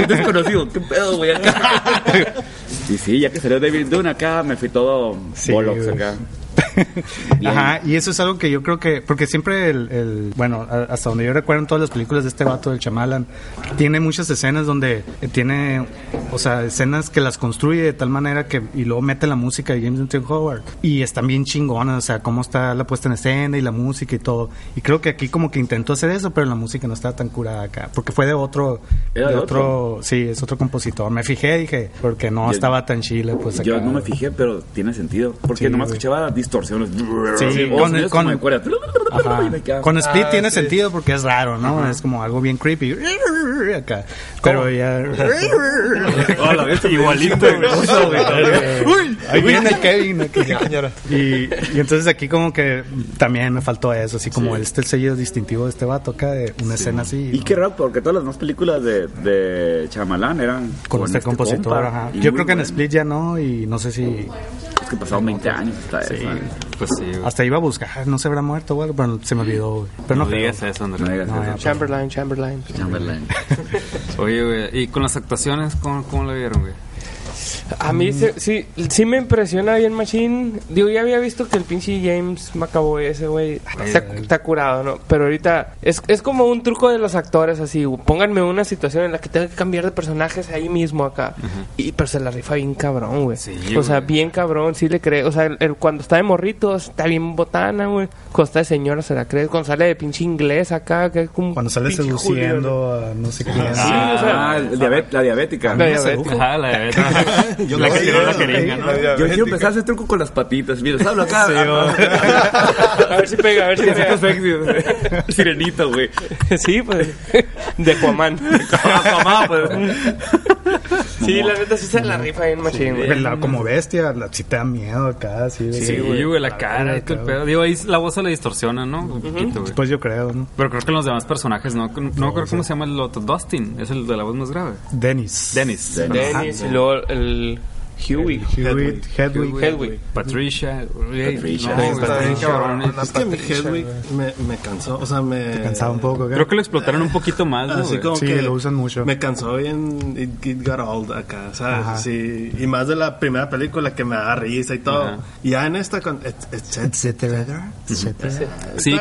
Desconocido, qué pedo, güey, acá. Y sí, ya que salió David Dunn acá, me fui todo Sí, acá. (laughs) Ajá, y eso es algo que yo creo que, porque siempre el, el- bueno, hasta donde yo recuerdo en todas las películas de este vato, del Chamalan, tiene muchas escenas donde eh, tiene, o sea, escenas que las construye de tal manera que, y luego mete la música de James Newton Howard, y están bien chingonas, o sea, cómo está la puesta en escena y la música y todo, y creo que aquí como que intentó hacer eso, pero la música no estaba tan curada acá, porque fue de otro, ¿Era de de otro, sí, es otro compositor, me fijé, dije, porque no Yo- estaba tan chile, pues acá. Yo no me fijé, pero tiene sentido. Porque Sí, nomás escuchaba distorsiones. Sí, con-. Ajá. (laughs) Split Ah, tiene sí. sentido porque es raro, ¿no? Es como algo bien creepy. Acá. Pero ya. (laughs) Hola. Igualito. (laughs) Uy, ahí viene Kevin. aquí. Y, y entonces aquí como que también me faltó eso, así como este el sello distintivo de este vato acá, de una escena así. Y ¿no? qué raro, porque todas las demás películas de, de Chamalán eran con este compositor, compa. ajá. Yo creo que en. Split ya no, y no sé si Es que pasaron 20 años hasta eso. Pues sí, güey. hasta iba a buscar, no se habrá muerto o algo, pero se me olvidó, güey. Pero no, no creo. digas eso, Andrés. No digas No, eso. ya. Chamberlain, Chamberlain. Chamberlain. (laughs) Oye, güey, ¿y con las actuaciones cómo, cómo lo vieron, güey? A mí se- sí, sí me impresiona bien Machine. Digo, ya había visto que el pinche James McAvoy ese güey está, está curado, ¿no? Pero ahorita es, es como un truco de los actores así. Pónganme una situación en la que tenga que cambiar de personajes ahí mismo acá. Y pero se la rifa bien cabrón, güey. Sí, o sea, güey. bien cabrón, sí le cree. O sea, el- el- cuando está de morrito está bien botana, güey. Cuando está de señora se la cree. Cuando sale de pinche inglés acá, que es como Cuando sale Julio, seduciendo a no sé quién. Sí, o sea, Ah, la diabética. La diabética. (laughs) (laughs) Yo la que tiró la jeringa, ¿no? Yo quiero empezar a hacer truco con las patitas. Mira, ¿sabes acá? (laughs) A ver si pega, a ver si pega. sexy. (laughs) Sirenito, güey. Sí, pues. De Juamán. Mamá, pues. (laughs) Sí, la neta sí se la rifa bien machín, güey. Como bestia, la, si te da miedo acá, así. de- Sí, güey, la cara y todo el pedo. Digo, ahí la voz se le distorsiona, ¿no? Un poquito, güey. Pues yo creo, ¿no? Pero creo que los demás personajes, ¿no? No creo cómo se llama el otro. Dustin, es el de la voz más grave. Dennis. Dennis. Dennis y luego el Huey. Hewitt, Hedwig. Hedwig. Patricia. Patricia. No, cabrón. Es que mi Hedwig me, me cansó, o sea, me... Cansaba un poco. Creo que lo explotaron un poquito más, ¿no, Así como Sí, que lo usan mucho. Me cansó bien It, It Got Old acá, ¿sabes? Sí, y más de la primera película que me da risa y todo. Ajá. Y ya en esta con... et- et- Etcétera. Etcétera. Sí,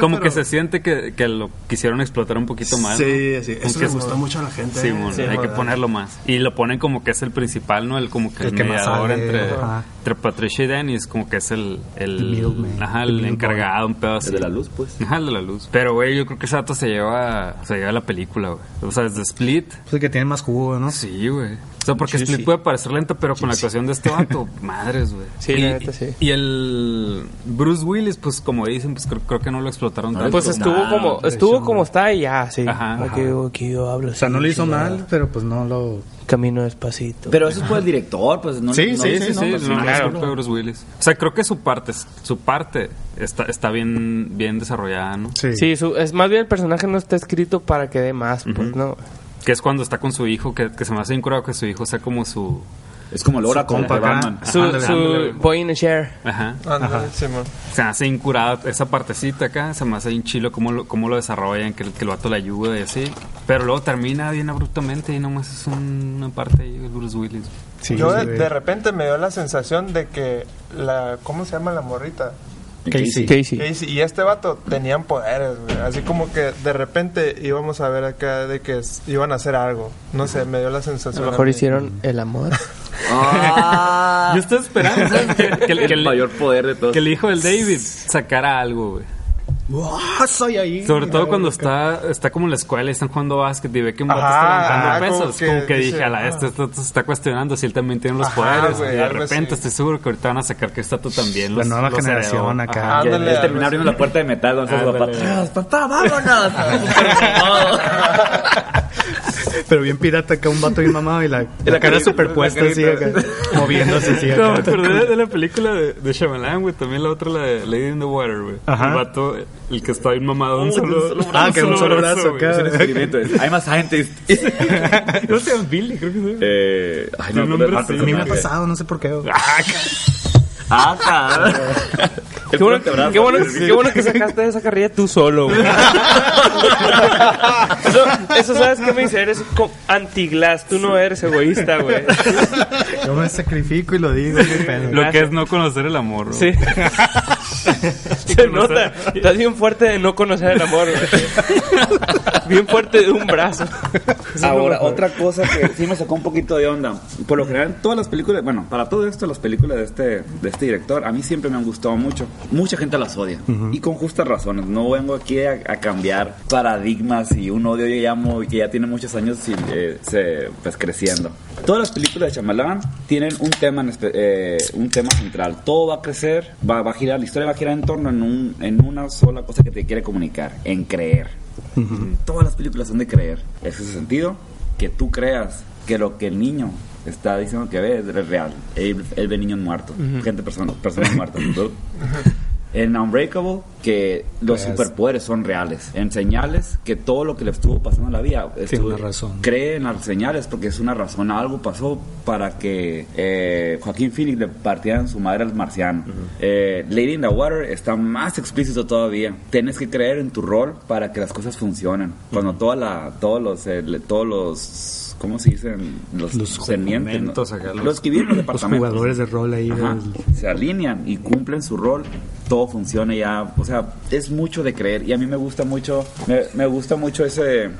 como, que se siente que, que lo quisieron explotar un poquito más. ¿no? Sí, sí, eso que le gustó mucho a la gente. Sí, hay que ponerlo más. Y lo ponen como que es el principal, ¿no? El como que el, El que más mediador sale, entre, entre Patricia y Dennis, como que es el, el, ajá, encargado, un pedo así. El de la luz, pues. (laughs) Ajá, el de la luz. Pero, güey, yo creo que ese dato se lleva, se lleva la película, güey. O sea, desde Split. Pues el que tiene más jugo, ¿no? Sí, güey. O sea, porque Juicy. Split puede parecer lento, pero con la actuación de este vato, (laughs) madres, güey. Sí, y, la neta, sí. Y el Bruce Willis, pues como dicen, pues creo, creo que no lo explotaron tanto. Pues estuvo Nah, como, estuvo como está y ya, sí. Ajá, Aquí, aquí yo hablo O sea, no lo hizo mal, pero pues no lo... Camino despacito. Pero eso es por el director, pues no. Sí, no- sí, Sí, sí, sí, no, no, no, no, claro. es Bruce Willis. O sea, creo que su parte, su parte está, está bien, bien desarrollada, ¿no? Sí. Sí, su- es más bien el personaje no está escrito para que dé más, pues no. Que es cuando está con su hijo, que, que se me hace incurado que su hijo sea como su... Es como el Oracle compa. Batman. Ajá, Su, ándale. boy in a share. Ajá. Ándale. Se me hace incurada esa partecita acá, se me hace bien chilo cómo lo, cómo lo desarrollan, que, el- que el vato le ayuda y así. Pero luego termina bien abruptamente y nomás es un- una parte ahí de Bruce Willis. Sí, Yo de, de repente me dio la sensación de que la... ¿Cómo se llama la morrita? Casey. Casey. Casey y este vato tenían poderes, güey. Así como que de repente íbamos a ver acá de que iban a hacer algo. No sé, me dio la A sensación. lo mejor hicieron el amor. (laughs) Ah, Yo estoy esperando que, que el, que el el- mayor poder de todos. que el hijo del David sacara algo, güey. ¡Ah, soy ahí! Sobre todo cuando está, está como en la escuela y están jugando básquet y ve que un vato está ajá, levantando como pesos. que Como que dice, dije, a la ah. este, esto se está cuestionando si él también tiene los Ajá, poderes. güey, y de repente así. estoy seguro que ahorita van a sacar que esta tú también. La los- nueva los generación heredó. acá. Ándale, algo terminaron así. abriendo la puerta de metal, entonces papá, Ándale. "Ah, papá, vámonos. (laughs) (laughs) Pero bien pirata acá, un vato bien mamado y la, la, la cara superpuesta la así acá, moviéndose así No, me acá. acordé de la película de, de Shyamalan, güey. También la otra, la de Lady in the Water, güey. Ajá. El vato, el que está bien mamado, un solo, Ah, que un solo brazo güey. acá. Es un experimento. es- I'm a scientist. (laughs) ¿Cómo se llama? Billy, creo que se llama. Eh, ay, no. A mí me ha pasado, no sé por qué. Ah, cabrón. (laughs) Qué bueno, qué, bueno, qué bueno que sacaste de esa carrilla tú solo, güey. (laughs) eso, eso, ¿sabes qué me dice? Eres anti-glass. Tú no eres egoísta, güey. Yo me sacrifico y lo digo. qué pedo. Lo que es no conocer el amor, güey. Sí. (laughs) (laughs) Se nota. Estás bien fuerte de no conocer el amor, güey. (laughs) Bien fuerte de un brazo. Ahora, otra cosa que sí me sacó un poquito de onda. Por lo general, todas las películas, bueno, para todo esto, las películas de este, de este director, a mí siempre me han gustado mucho. Mucha gente las odia. Y con justas razones. No vengo aquí a, a cambiar paradigmas y un odio que ya tiene muchos años y, eh, se, pues, creciendo. Todas las películas de Shyamalan tienen un tema, en espe- eh, un tema central. Todo va a crecer, va, va a girar, la historia va a girar en torno en, un, en una sola cosa que te quiere comunicar, en creer. Todas las películas son de creer. Es ese sentido que tú creas que lo que el niño está diciendo que ve es real. Él, él ve niños muertos, gente, personas, personas muertas. (laughs) En Unbreakable, que los superpoderes son reales. En señales, que todo lo que le estuvo pasando en la vida, estuvo- una razón. cree en las señales porque es una razón. Algo pasó para que eh, Joaquín Phoenix le partieran su madre al marciano. Eh, Lady in the Water está más explícito todavía. Tienes que creer en tu rol para que las cosas funcionen. Cuando toda la, todos los, eh, todos los ¿Cómo se dicen? Los, Los acá, los- los que viven en los Los departamentos jugadores de rol ahí. Ajá. del- se alinean y cumplen su rol, todo funciona ya. O sea, es mucho de creer y a mí me gusta mucho, me, me gusta mucho ese,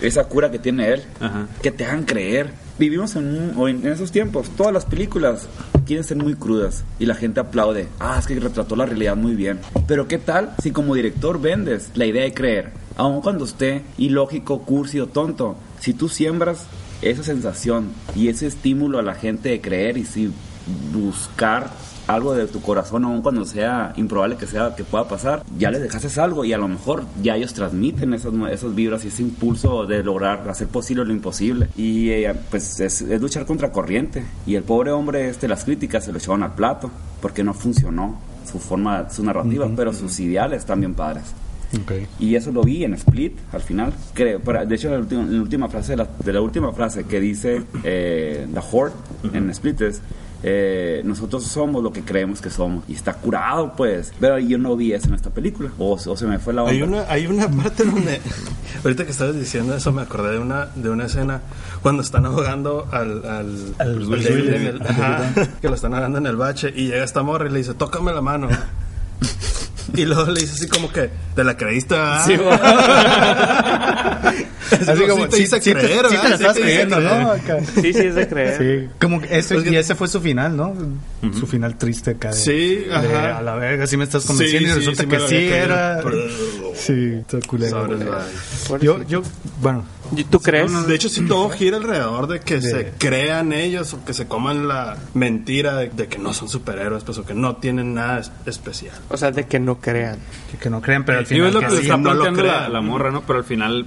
esa cura que tiene él, Ajá. que te hagan creer. Vivimos en, un- o en en esos tiempos, todas las películas quieren ser muy crudas y la gente aplaude. Ah, es que retrató la realidad muy bien. Pero ¿qué tal si como director vendes la idea de creer? Aun cuando esté ilógico, cursi o tonto, si tú siembras esa sensación y ese estímulo a la gente de creer y si buscar algo de tu corazón aun cuando sea improbable que sea que pueda pasar ya les dejaste algo y a lo mejor ya ellos transmiten esas, esas vibras y ese impulso de lograr hacer posible lo imposible. Y eh, pues es, es luchar contra corriente. Y el pobre hombre este las críticas se lo echaron al plato porque no funcionó su forma su narrativa pero sus ideales bien padres Ok. y eso lo vi en Split al final. Creo, pero, de hecho, la la última frase de la, de la última frase que dice eh, The Horde en Split es eh, nosotros somos lo que creemos que somos y está curado pues pero yo no vi eso en esta película o, o se me fue la onda Hay una, hay una parte donde, (laughs) ahorita que estabas diciendo eso, me acordé de una, de una escena cuando están ahogando al, al, al David en el, ajá, (laughs) que lo están ahogando en el bache y llega esta morra y le dice, tócame la mano. (laughs) (laughs) Y luego le dice así como que, ¿te la creíste? verdad?" (laughs) (laughs) Así como, sí te sí, hice sí te- creer, sí la estás creyendo. ¿no? Acá. Sí, sí, es de creer. Sí, como que ese, Es que- y ese fue su final, ¿no? Su final triste acá. de- Sí, de, ajá. a la verga, sí me estás convenciendo Sí, y resulta que sí era. Sí, está culero. Yo, yo, bueno, ¿Y ¿Tú crees? De hecho, sí todo gira alrededor de que se crean ellos o que se coman la mentira de, de que no son superhéroes, pues o que no tienen nada es- especial. O sea, de que no crean. que, que no crean, pero al final. es lo que está no lo planteando la morra, ¿no? Pero al final,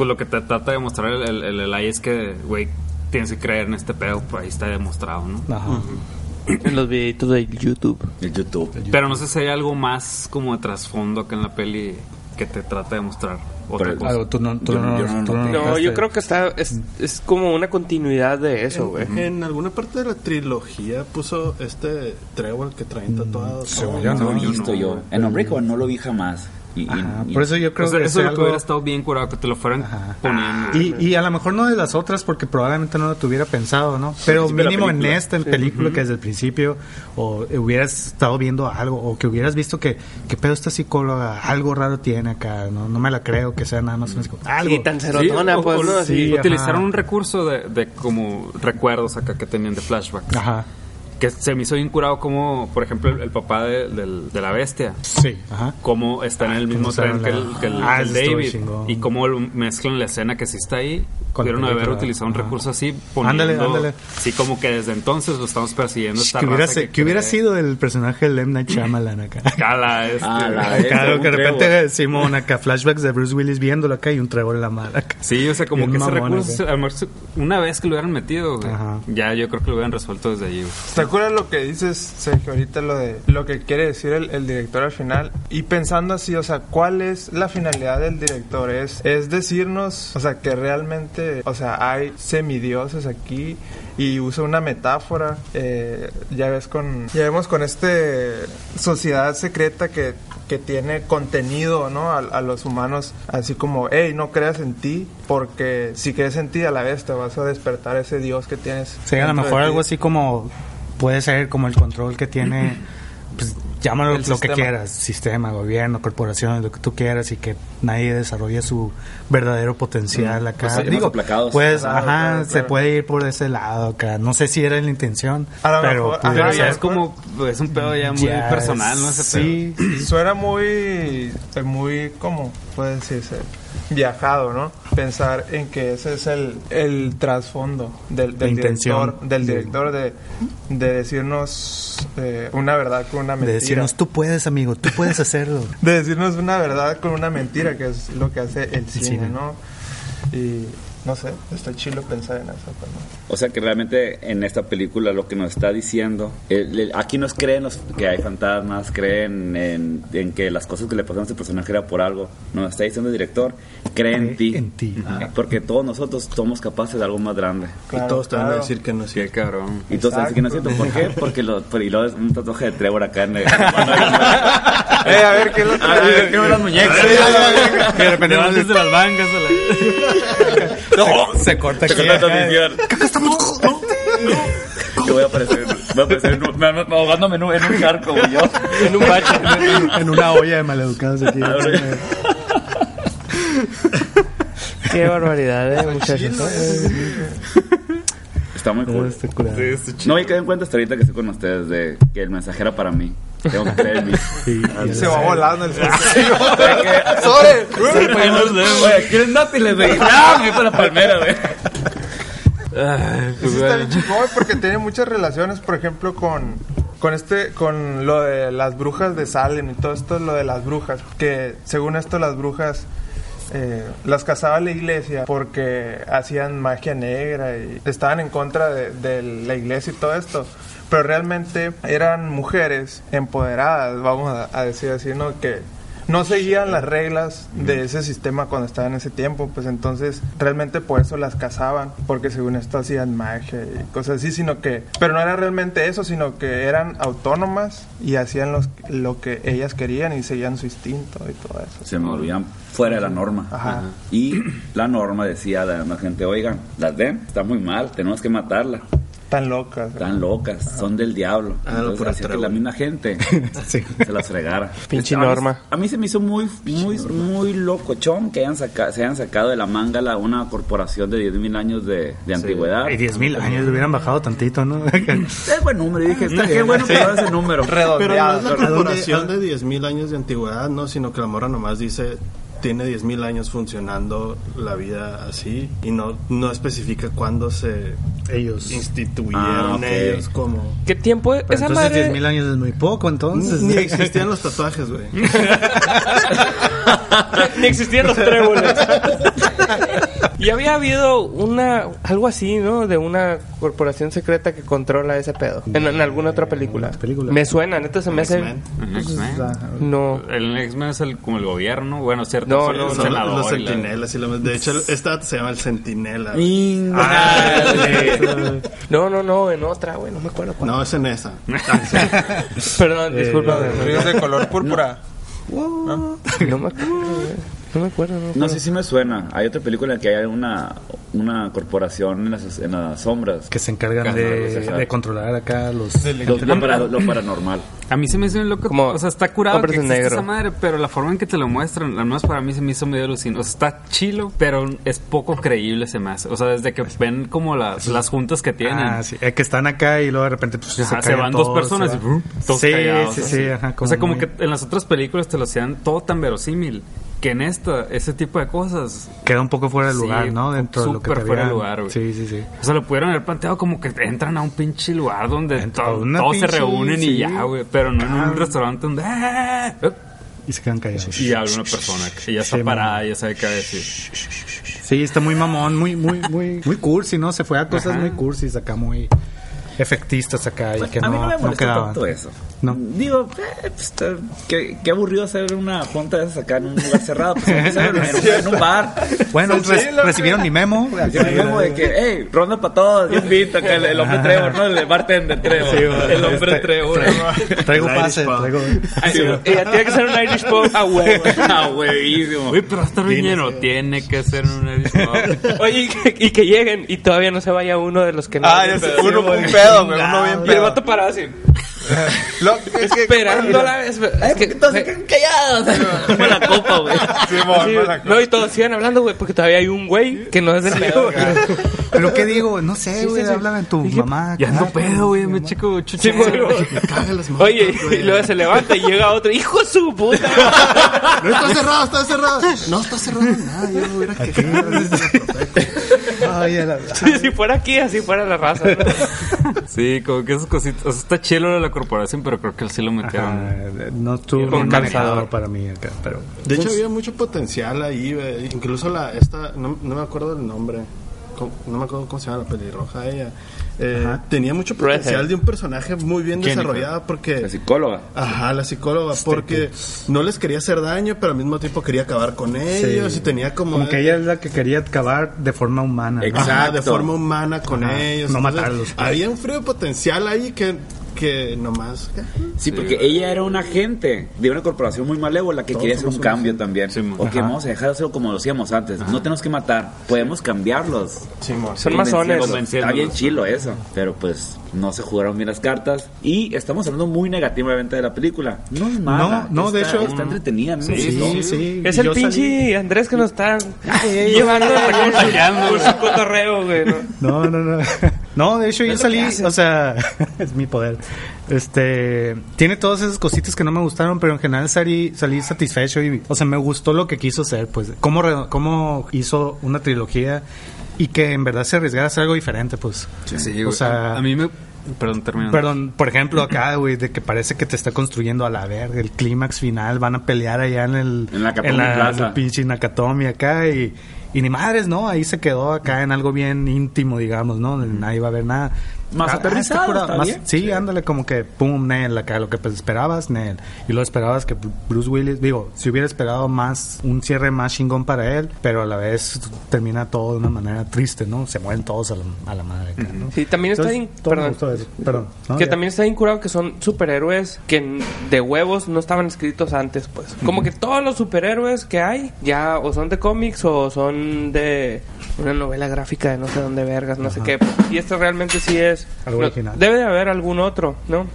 pues lo que te trata de mostrar el, el, el Eli es que, güey, tienes que creer en este pedo, pues ahí está demostrado, ¿no? Ajá. En los videitos de YouTube. el YouTube Pero no sé si hay algo más como de trasfondo acá en la peli que te trata de mostrar otra cosa. Algo, tú no, tú Yo- no, yo no tú no noté. No, notaste. yo creo que está es, es como una continuidad de eso, güey. En, en alguna parte de la trilogía puso este Trevor que traen tatuado. según todo. yo No lo no, he visto no, yo. En Unbreakable no lo vi jamás. Y, y- Ajá, y- por eso yo creo O sea, que eso es es lo que algo- hubiera estado bien curado, que te lo fueran poniendo. Y, y a lo mejor no de las otras porque probablemente no lo tuviera pensado, ¿no? Pero sí, mínimo en esta en película que desde el principio o hubieras estado viendo algo o que hubieras visto que que pedo esta psicóloga algo raro tiene acá, no no me la creo que sea nada más una psicóloga. Algo. Y tan serotona, pues, o- ¿no? Así. sí, utilizaron ajá. un recurso de, de como recuerdos acá que tenían de flashback. Ajá. Que se me hizo bien curado como, por ejemplo, el, el papá de, del- de la bestia. Sí, ajá. Cómo está en el mismo cómo tren que el, que el- Ah, que el David. chingón. Y cómo mezclan la escena que sí está ahí. Pudieron haber utilizado un Ajá. recurso así, poniendo... Ándale, ándale. Sí, como que desde entonces lo estamos persiguiendo esta Que hubiera, raza se- que hubiera cree- sido el personaje de M. Night Shyamalan acá. (laughs) Cala, (laughs) este... Ah, la Acá, bestia, claro, que de repente. Simón acá flashbacks de Bruce Willis viéndolo acá y un Trevor en la mano acá. Sí, o sea, como Bien que ese mamón, recurso, acá. a lo mejor se- una vez que lo hubieran metido, güey, Ajá. ya yo creo que lo hubieran resuelto desde allí, güey. ¿Te acuerdas lo que dices, Sergio, ahorita lo de lo que quiere decir el, el director al final? Y pensando así, o sea, ¿cuál es la finalidad del director? Es, es decirnos, o sea, que realmente, o sea, hay semidioses aquí y usa una metáfora, eh, ya ves con, ya vemos con este sociedad secreta que que tiene contenido, ¿no? A, a los humanos, así como, hey, no creas en ti, porque si crees en ti a la vez te vas a despertar ese Dios que tienes. Sí, a lo mejor algo así como puede ser como el control que tiene, (clears throat) pues llámalo El lo que quieras, sistema, gobierno, corporaciones, lo que tú quieras y que nadie desarrolle su verdadero potencial acá. Pues, Digo, aplacados. pues, Claro, ajá, claro, se puede ir por ese lado acá. No sé si era la intención, pero mejor- ajá, ya es como, pues, es un pedo ya muy Ya personal, ¿no? es- Ese pedo. sí, Suena muy, muy, ¿cómo puede decirse? Viajado, ¿no? Pensar en que ese es el, el trasfondo del, del director, del director de, de decirnos eh, una verdad con una de mentira. decirnos tú puedes, amigo, tú puedes (laughs) hacerlo. de decirnos una verdad con una mentira, que es lo que hace el cine, cine. ¿no? Y no sé, está chido pensar en eso. pues, ¿no? O sea que realmente en esta película lo que nos está diciendo, el- el- aquí nos creen los- que hay fantasmas, creen en, en que las cosas que le pasaron a este personaje era por algo. Nos está diciendo el director, cree en ti. En ti. Ajá. Porque todos nosotros somos capaces de algo más grande. Claro, y todos te van a decir que no es Qué cierto. cabrón. Y todos dicen que no es cierto. ¿Por qué? Porque lo, y luego es un tatuaje de Trevor acá en el... (laughs) Eh, a ver, ¿qué es lo que A ver, ¿qué las muñecas? Y de repente de las bancas (laughs) la... (laughs) se corta Se aquí. corta la acá. transmisión. Que (laughs) voy a aparecer, voy a aparecer en un- me- me- ahogándome en un, en un charco, güey, yo. en un bache, en, en una olla de maleducados aquí. Qué barbaridad, eh, muchachos. Está muy cool. Este curado. No me quedé en cuenta hasta ahorita que estoy con ustedes de que el mensaje era para mí. Tengo que creer en mí. Sí, y Se va volando el (laughs) (laughs) ¡Sobre! Oye, ¿quieren dátiles, (laughs) güey? ¡Ah! Me fue la palmera, güey. Ay, pues, Eso está bien chingón porque tiene muchas relaciones, por ejemplo, con, con este, con lo de las brujas de Salem y todo esto, lo de las brujas, que según esto las brujas eh, las cazaba la iglesia porque hacían magia negra y estaban en contra de, de la iglesia y todo esto. Pero realmente eran mujeres empoderadas, vamos a, a decir así, ¿no? Que no seguían las reglas de ese sistema cuando estaban en ese tiempo, pues entonces realmente por eso las cazaban, porque según esto hacían magia y cosas así, sino que, pero no era realmente eso, sino que eran autónomas y hacían los, lo que ellas querían y seguían su instinto y todo eso. Se me volvían fuera de la norma. Ajá. Y la norma decía a la gente, oigan, las ven, está muy mal, tenemos que matarla. Tan locas. Están locas, son del diablo. Ah, Entonces por hacía que la misma gente (laughs) Sí. se las fregara. Pinche norma. A mí se me hizo muy, muy, muy locochón que hayan saca- se hayan sacado de la manga la, una corporación de 10.000 años de, de antigüedad. Hay 10.000 años, le hubieran bajado tantito, ¿no? Es buen número, y dije, está qué bueno que ese número. Pero no Redondeado. es la corporación de 10.000 años de antigüedad, no, sino que la morra nomás dice tiene 10.000 años funcionando la vida así y no, no especifica cuándo se Ellos. instituyeron Ah, ok. ellos como... ¿Qué tiempo es? Pero Esa entonces madre. 10.000 años es muy poco, entonces. Ni existían los tatuajes, güey. (laughs) Ni existían los tréboles. (laughs) Y había habido una algo así, ¿no? De una corporación secreta que controla ese pedo. En, en alguna otra película. película. Me suena, neta se me hace. X-Men. No. El X-Men es el, como el gobierno, bueno, cierto. No, no, no, senador Los sentinelas. y lo- De hecho, esta se llama el sentinela. Ándale. no, no, no, en otra, güey, no me acuerdo cuál. No, es en esa. (laughs) Perdón, disculpa. Ríos de color púrpura. no me acuerdo. No me acuerdo, no. me No sé si me suena. Hay otra película en que hay una, una corporación en las, en las sombras. Que se encargan de, controlar acá los... Lo, lo para- lo paranormal. A mí se me hizo loco. Como o sea, está curado que existe Negro. esa madre, pero la forma en que te lo muestran, al menos para mí se me hizo medio alucinante. O sea, está chilo, pero es poco creíble se me hace. O sea, desde que ven como las, las juntas que tienen. Ah, sí. eh, que están acá y luego de repente pues, Ajá, se, van dos personas se y van. brum, todos Sí, callados, sí, sí, ajá, o sea, como muy- que en las otras películas te lo hacían todo tan verosímil que en esta, ese tipo de cosas. Queda un poco fuera de Sí, lugar, ¿no? Dentro de lo que súper te fuera de lugar, güey. Sí, sí, sí. O sea, lo pudieron haber planteado como que entran a un pinche lugar donde to- todos se pinche- reúnen sí. y ya, güey. Pero no en Ah. un restaurante donde. ¡ah! ¡eh! Y se quedan callados. Y habla una persona que ya está Sí, parada, ya sabe qué decir. Sí, está muy mamón, muy, muy, (laughs) muy, muy cursi, ¿no? Se fue a cosas Ajá. muy cursis acá, muy efectistas acá y que a mí no, no me no quedaban. tanto eso. No. Digo, eh, pues, está- qué, qué aburrido hacer una junta de esas acá en un lugar cerrado. Pues a en, un- en un bar. Bueno, re- recibieron mi memo. Yo me llamo de que, hey, ronda para todos, yo invito acá el, el hombre Trevor, ¿no? El bartender Trevor. Sí, el hombre Este- Trevor. Traigo pase, traigo... Ella tiene que ser un Irish pub (laughs) a huevo. Ah, huevísimo. Uy, pero a estar bien lleno. Tiene que ser un Irish pub. Oye, y que, y que lleguen y todavía no se vaya uno de los que no. Ah, sé, uno un pedo, güey, uno bien Y el pedo. vato parado así, (laughs) Lo- es que- esperando la vez. Es que, Todos se quedan callados. (laughs) Como la copa, güey. Sí, no, y todos sigan hablando, güey, porque todavía hay un güey que no es del pedo. Pero ¿qué digo? No sé, Sí, güey, háblame tu Dije, mamá. Ya acá, pedo, güey. Me chico güey. Oye, y luego se levanta y llega otro, hijo de su puta. (laughs) No está cerrado, está cerrado. No está cerrado nada. Yo hubiera quejado. Ay, a la- Sí, si fuera aquí, así fuera la raza. (laughs) Sí, como que esas cositas. O sea, está chilo lo de la corporación, pero creo que sí lo metieron. Ajá, no estuvo Con manejado para mí acá, pero... De hecho, había mucho potencial ahí. güey. Incluso la esta, no, no me acuerdo del nombre. ¿Cómo- No me acuerdo cómo se llama la pelirroja ella. Eh, tenía mucho potencial de un personaje muy bien desarrollado porque... La psicóloga. Ajá, la psicóloga, porque no les quería hacer daño, pero al mismo tiempo quería acabar con ellos y tenía como... Como que ella es la que quería acabar de forma humana. ¿no? Exacto. Ajá, de forma humana con Ajá, ellos. no Entonces, matarlos, pues. Había un frío potencial ahí que, que nomás... Sí, porque ella era un agente de una corporación muy malévola que Todos quería hacer un cambio también. Sí, mo. ok, Ajá. vamos a dejar de hacerlo como lo hacíamos antes. No tenemos que matar, podemos cambiarlos. Simón. Son masones. Está bien chilo eso, pero pues no se jugaron bien las cartas. Y estamos hablando muy negativamente de la película. No es mala. No, no, de está- hecho- Está entretenida. me Sí, sí. Es el pinche salí- Andrés que nos está llevando por su (laughs) cotorreo, güey. ¿no? No, no, no. (laughs) No, de hecho yo salí, o sea, (laughs) es mi poder. Este, tiene todas esas cositas que no me gustaron, pero en general salí, salí satisfecho y, o sea, me gustó lo que quiso hacer, pues, cómo, cómo hizo una trilogía y que en verdad se arriesgara a hacer algo diferente, pues. Sí, O güey. sea- a, mí me. Perdón, termino. Perdón, por ejemplo, acá, güey, de que parece que te está construyendo a la verga, el clímax final, van a pelear allá en el... En Nakatomi en la, Plaza. el pinche Nakatomi acá y, y ni madres, ¿no? Ahí se quedó acá en algo bien íntimo, digamos, ¿no? Nadie va a ver nada. Más Ah, aterrizado, curado, está más- bien. Sí, ándale, como que pum, Nel, acá, lo que pues esperabas, Nel. Y lo esperabas que Bruce Willis, digo, si hubiera esperado más, un cierre más chingón para él, pero a la vez termina todo de una manera triste, ¿no? Se mueren todos a la, a la madre acá, ¿no? Sí, también está Entonces, me Perdón. eso. Perdón. ¿no? Que Ya. también está bien curado que son superhéroes que de huevos no estaban escritos antes, pues. Como que todos los superhéroes que hay ya o son de cómics o son de una novela gráfica de no sé dónde vergas, no sé qué. Y este realmente sí es... Algo no, original. debe de haber algún otro, ¿no?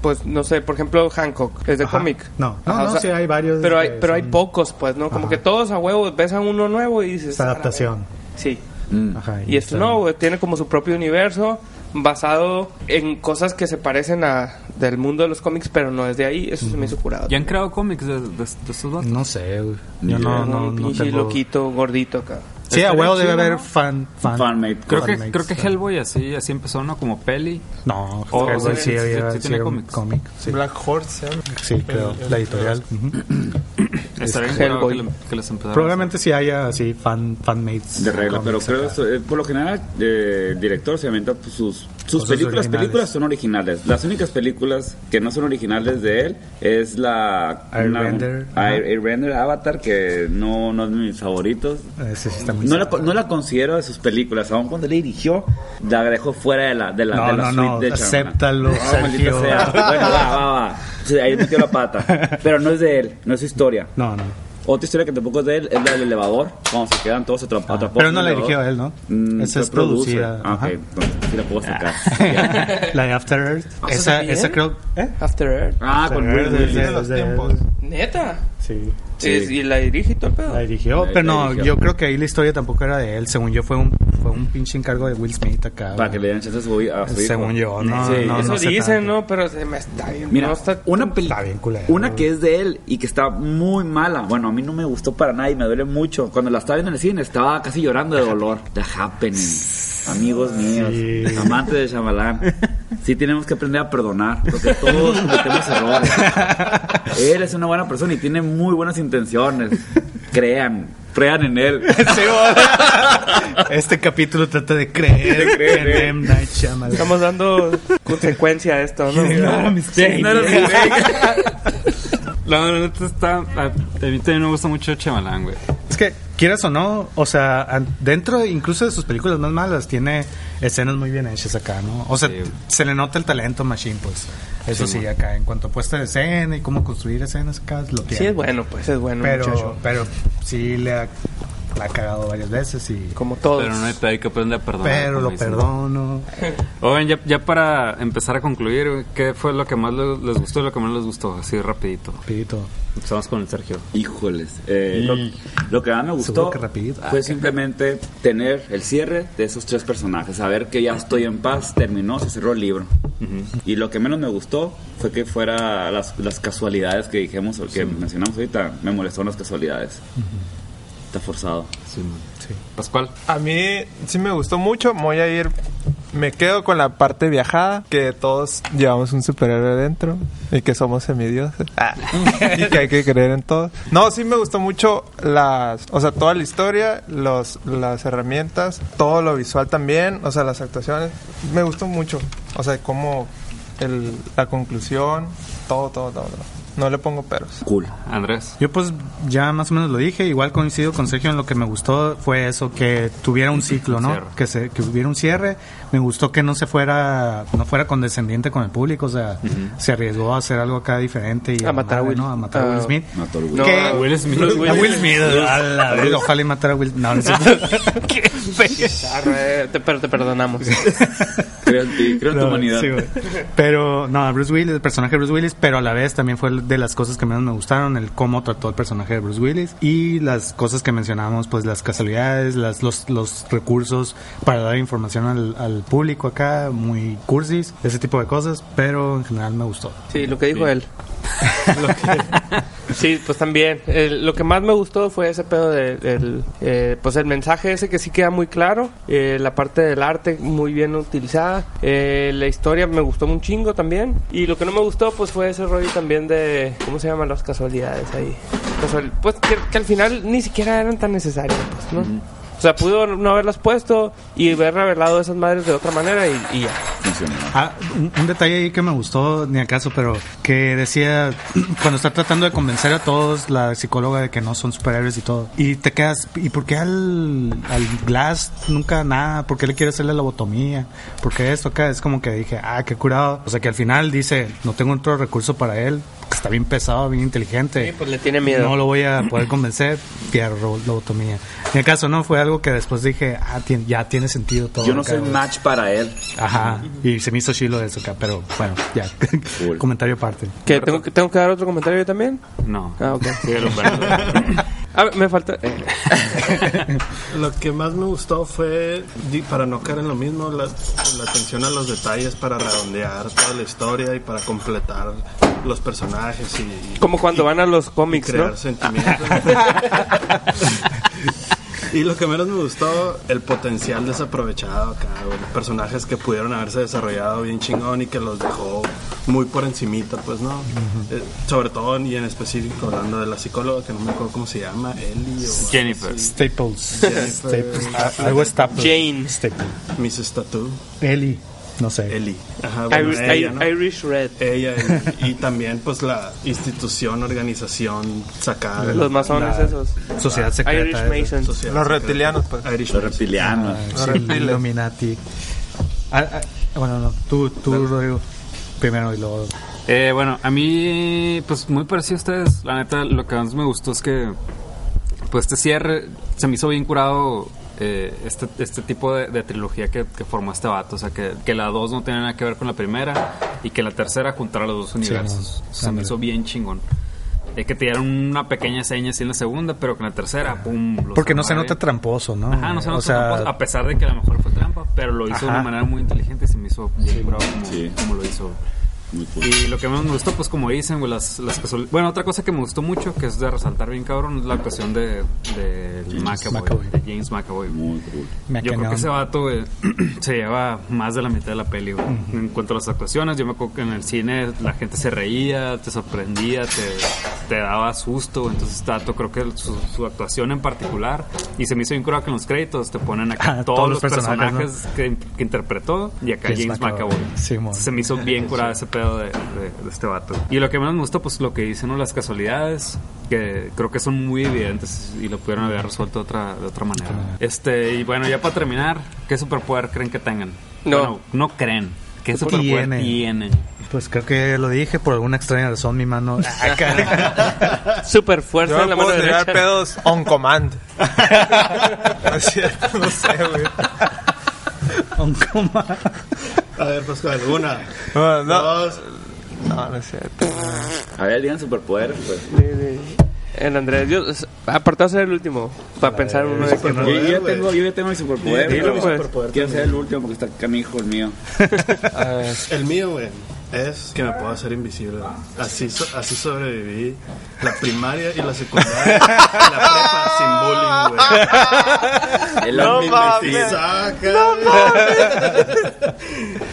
Pues no sé, por ejemplo Hancock, es de Ajá. cómic. No, no, Ajá, no, sí hay varios Pero hay, pero hay pocos, pues, ¿no? Como Ajá. que todos a huevos ves a uno nuevo y dices... Esta "A la adaptación. verga". Sí. Mm. Ajá, Y esto no, güey, tiene como su propio universo basado en cosas que se parecen a del mundo de los cómics, pero no es de ahí. Eso se me hizo curado. ¿Ya han creado cómics de, de, de estos vatos? No sé, güey. Yo no, no, un no pinche tengo... loquito, gordito acá. Sí, a huevo debe haber fan... fan Fanmade. Creo que, fanmates, creo que. Hellboy así, así empezó, ¿no? Como peli. No, Oh, Hellboy sí, sí, sí, había sí sí tiene cómics. cómic. Sí, Black Horse, ¿se llama? sí creo. El- el- La editorial. ujú. Estaría Es- bien Hellboy. que, le- que les Probablemente sí haya así fan, fanmates. de regla, pero creo eso, eh, por lo general eh, el director se avienta pues, sus sus Cosas películas originales. películas son originales. Las únicas películas que no son originales de él es la Airbender, una- Airbender Avatar que no no es de mis favoritos. Ese sí está muy No la, no la considero de sus películas, aun cuando le dirigió, la dejó fuera de la de la, No, de la no, no, suite de Shyamalan. acéptalo, No, maldita Sergio. sea. Bueno, va, va, va. Ahí metió la pata. (laughs) Pero no es de él, no es su historia. No, no. Otra historia que tampoco es de él es la del elevador, cuando se quedan todos atrap- atrapados. Pero en no la dirigió él, ¿no? Mm, Esa es producida. Ah, ok, entonces sí la puedo sacar. (laughs) La de After Earth. ¿Eso Esa, esa creo. ¿Eh? After Earth. ah, con After Bruce Earth Willis. de- de los de- tiempos. Neta. Sí. Sí. Y la dirige y todo el pedo. La dirigió, La- pero la no, dirigió. yo creo que ahí la historia tampoco era de él. Según yo, fue un, fue un pinche encargo de Will Smith acá. Para que le den chance a su. Según yo, no, Sí, no, Eso no sé dicen, tanto. ¿no? Pero se me está bien. Mira, no está una culero, una que es de él y que está muy mala. Bueno, a mí no me gustó para nada y me duele mucho. Cuando la estaba viendo en el cine estaba casi llorando de dolor. The Happening. Amigos míos, Sí. amantes de Shyamalan. Sí tenemos que aprender a perdonar, porque todos cometemos errores. Él es una buena persona y tiene muy buenas intenciones. Crean, crean en él. (laughs) Sí, (laughs) este capítulo trata de creer, De creer, en. M. Night Shyamalan. Estamos dando consecuencia a esto, ¿no? Ignora mis (laughs) La neta está. A, a mí también me gusta mucho Chamalán, güey. Es que, quieras o no, o sea, dentro incluso de sus películas más malas, tiene escenas muy bien hechas acá, ¿no? O sea, Sí. se le nota el talento Machine, pues. Eso sí, acá, en cuanto a puesta de escena y cómo construir escenas acá, lo tiene. Sí, es bueno, pues es bueno, pero, muchacho. pero sí le ha, la ha cagado varias veces y... Como todos. Pero no hay, hay que aprender a perdonar. Pero lo perdono. Oigan, ya, ya para empezar a concluir, ¿qué fue lo que más les, les gustó y lo que más les gustó? Así rapidito. Rapidito. Empezamos con el Sergio. Híjoles. eh, lo, lo que más me gustó que rapidito. fue simplemente tener el cierre de esos tres personajes. Saber que ya estoy en paz, terminó, se cerró el libro. Y lo que menos me gustó fue que fuera las, las casualidades que dijimos o que mencionamos ahorita. Me molestaron las casualidades. Está forzado. Sí, man. Pascual. A mí sí me gustó mucho. Me voy a ir. Me quedo con la parte viajada. Que todos llevamos un superhéroe dentro. Y que somos semidioses. Ah, y que hay que creer en todo. No, sí me gustó mucho las. O sea, toda la historia, los, las herramientas, todo lo visual también. O sea, las actuaciones. Me gustó mucho. O sea, como el, la conclusión. Todo, todo, todo. todo. No le pongo peros. Cool. Andrés. Yo pues ya más o menos lo dije, igual coincido con Sergio en lo que me gustó fue eso, que tuviera un ciclo, ¿no? Cierre. Que se, que hubiera un cierre. Me gustó que no se fuera, no fuera condescendiente con el público, o sea, se arriesgó a hacer algo acá diferente y A matar a Will- ¿no? A matar a Will a- Smith. Mató. No, ¿Qué? a Will Smith. (laughs) A Will Smith, a la (laughs) ojalá y matara a Will No, no es cierto. (laughs) Arre, te- pero te perdonamos. Creo en ti, creo en tu No, humanidad. sí, pero no, Bruce Willis, el personaje de Bruce Willis, pero a la vez también fue de las cosas que menos me gustaron, el cómo trató el personaje de Bruce Willis y las cosas que mencionamos, pues las casualidades, las, los, los recursos para dar información al, al público acá, muy cursis, ese tipo de cosas, pero en general me gustó. Sí, lo que dijo él. (laughs) Sí, pues también. El- lo que más me gustó fue ese pedo de, del, eh, pues el mensaje ese que sí queda muy claro. eh, la parte del arte muy bien utilizada. eh, la historia me gustó un chingo también. Y lo que no me gustó pues fue ese rollo también de, ¿cómo se llaman las casualidades ahí? Casual- pues que, que al final ni siquiera eran tan necesarias, pues, ¿no? O sea, pudo no haberlas puesto y haber revelado esas madres de otra manera y, y ya. Ah, un, un detalle ahí que me gustó, ni acaso, pero que decía, cuando está tratando de convencer a todos, la psicóloga de que no son superhéroes y todo, y te quedas, ¿y por qué al, al Glass nunca nada? ¿Por qué le quiere hacer la lobotomía? ¿Por qué esto acá? Es como que dije, ah, qué curado. O sea, que al final dice, no tengo otro recurso para él, está bien pesado, bien inteligente. Sí, pues le tiene miedo. No lo voy a poder (laughs) convencer, fierro, lobotomía. Ni acaso, no, fue algo que después dije, ah, tien- ya tiene sentido todo. Yo no soy güey. match para él. Ajá, y se me hizo chilo eso acá, pero bueno, ya. Cool. (laughs) Comentario aparte. ¿Qué, tengo, que- ¿Tengo que dar otro comentario yo también? No. Ah, ok. Brandon. (laughs) A ver, me falta... eh, (laughs) Lo que más me gustó fue, para no caer en lo mismo, la, la atención a los detalles para redondear toda la historia y para completar los personajes y, como cuando y- van a los cómics, crear ¿no? sentimientos. (laughs) (laughs) y, lo que menos me gustó, el potencial desaprovechado acá, güey. Personajes que pudieron haberse desarrollado bien chingón y que los dejó muy por encimita, pues, ¿no? Eh, sobre todo y en específico hablando de la psicóloga, que no me acuerdo cómo se llama, Ellie o... Jennifer. Staples. Jennifer. Staples. Ah, Algo Staples. Jane. Staples. Mrs. Tattoo. Ellie. No sé. Ajá, bueno, Irish, ella, ¿no? Irish Red. Ella y, (laughs) y también pues la institución, organización sacada Los masones esos. Sociedad secreta. Irish. Masons. sociedad Los secreta. reptilianos, pues. Irish Los reptilianos. Ah, Los sí, reptiles. Illuminati. Ah, ah, bueno, no. Tú, tú Rodrigo. Primero y luego. Eh, bueno, a mí, pues muy parecido a ustedes. La neta, lo que más me gustó es que, pues este cierre se me hizo bien curado. Eh, este, este tipo de, de trilogía que, que formó este vato, o sea, que, que la dos no tenía nada que ver con la primera y que la tercera juntara los dos universos. no. se me hizo bien chingón. Eh, que te dieron una pequeña seña así en la segunda, pero con la tercera, pum. los Porque no se nota tramposo, ¿no? Ajá, no se O nota sea, tramposo, a pesar de que a lo mejor fue trampa, pero lo hizo de una Ajá. manera muy inteligente y se me hizo bien curado como, Sí. como lo hizo. Muy. Y lo que más me gustó, pues como dicen, güey, las, las Bueno, otra cosa que me gustó mucho, que es de resaltar bien cabrón, es la actuación de, de McAvoy, McAvoy. de James McAvoy. Muy cool. me Yo creo que ese vato, güey, (clears throat) se lleva más de la mitad de la peli, güey. En cuanto a las actuaciones, yo me acuerdo que en el cine la gente se reía, te sorprendía, te, te daba susto. güey. Entonces, este vato, creo que su, su actuación en particular, y se me hizo bien curado que en los créditos te ponen acá (laughs) Ah, todos, todos los los personajes, personajes, que, que interpretó, y acá James James, McAvoy. McAvoy. Simón. se me hizo bien (laughs) curado ese pedo de, de- de este vato. Y lo que más me gustó, pues lo que dicen, ¿no? Las casualidades, que creo que son muy evidentes y lo pudieron haber resuelto de otra, de otra manera. Este, y bueno, ya para terminar, ¿qué superpoder creen que tengan? No. Bueno, no creen. ¿Qué superpoder Tienen. tienen? Pues creo que lo dije por alguna extraña razón, mi mano. (laughs) Ah. (laughs) Super fuerza Yo en la mano puedo tirar derecha. pedos on command. (laughs) no es cierto, no sé, güey. Un coma. A ver, pues con alguna. No, no, Dos. no, no es cierto. A ver, digan superpoderes, pues. De- de- El Andrés, yo, s- apartado a ser el último, para pensar uno de que superpoder. no. Yo, yo ya tengo, yo ya tengo mi superpoder. Dilo, pero pues. superpoder Quiero ser el último porque está canijo el mío. (laughs) El mío, güey, es que me puedo hacer invisible. Así, so- así sobreviví la primaria y la secundaria. y la prepa sin bullying, güey. El No hombre mames. Saca,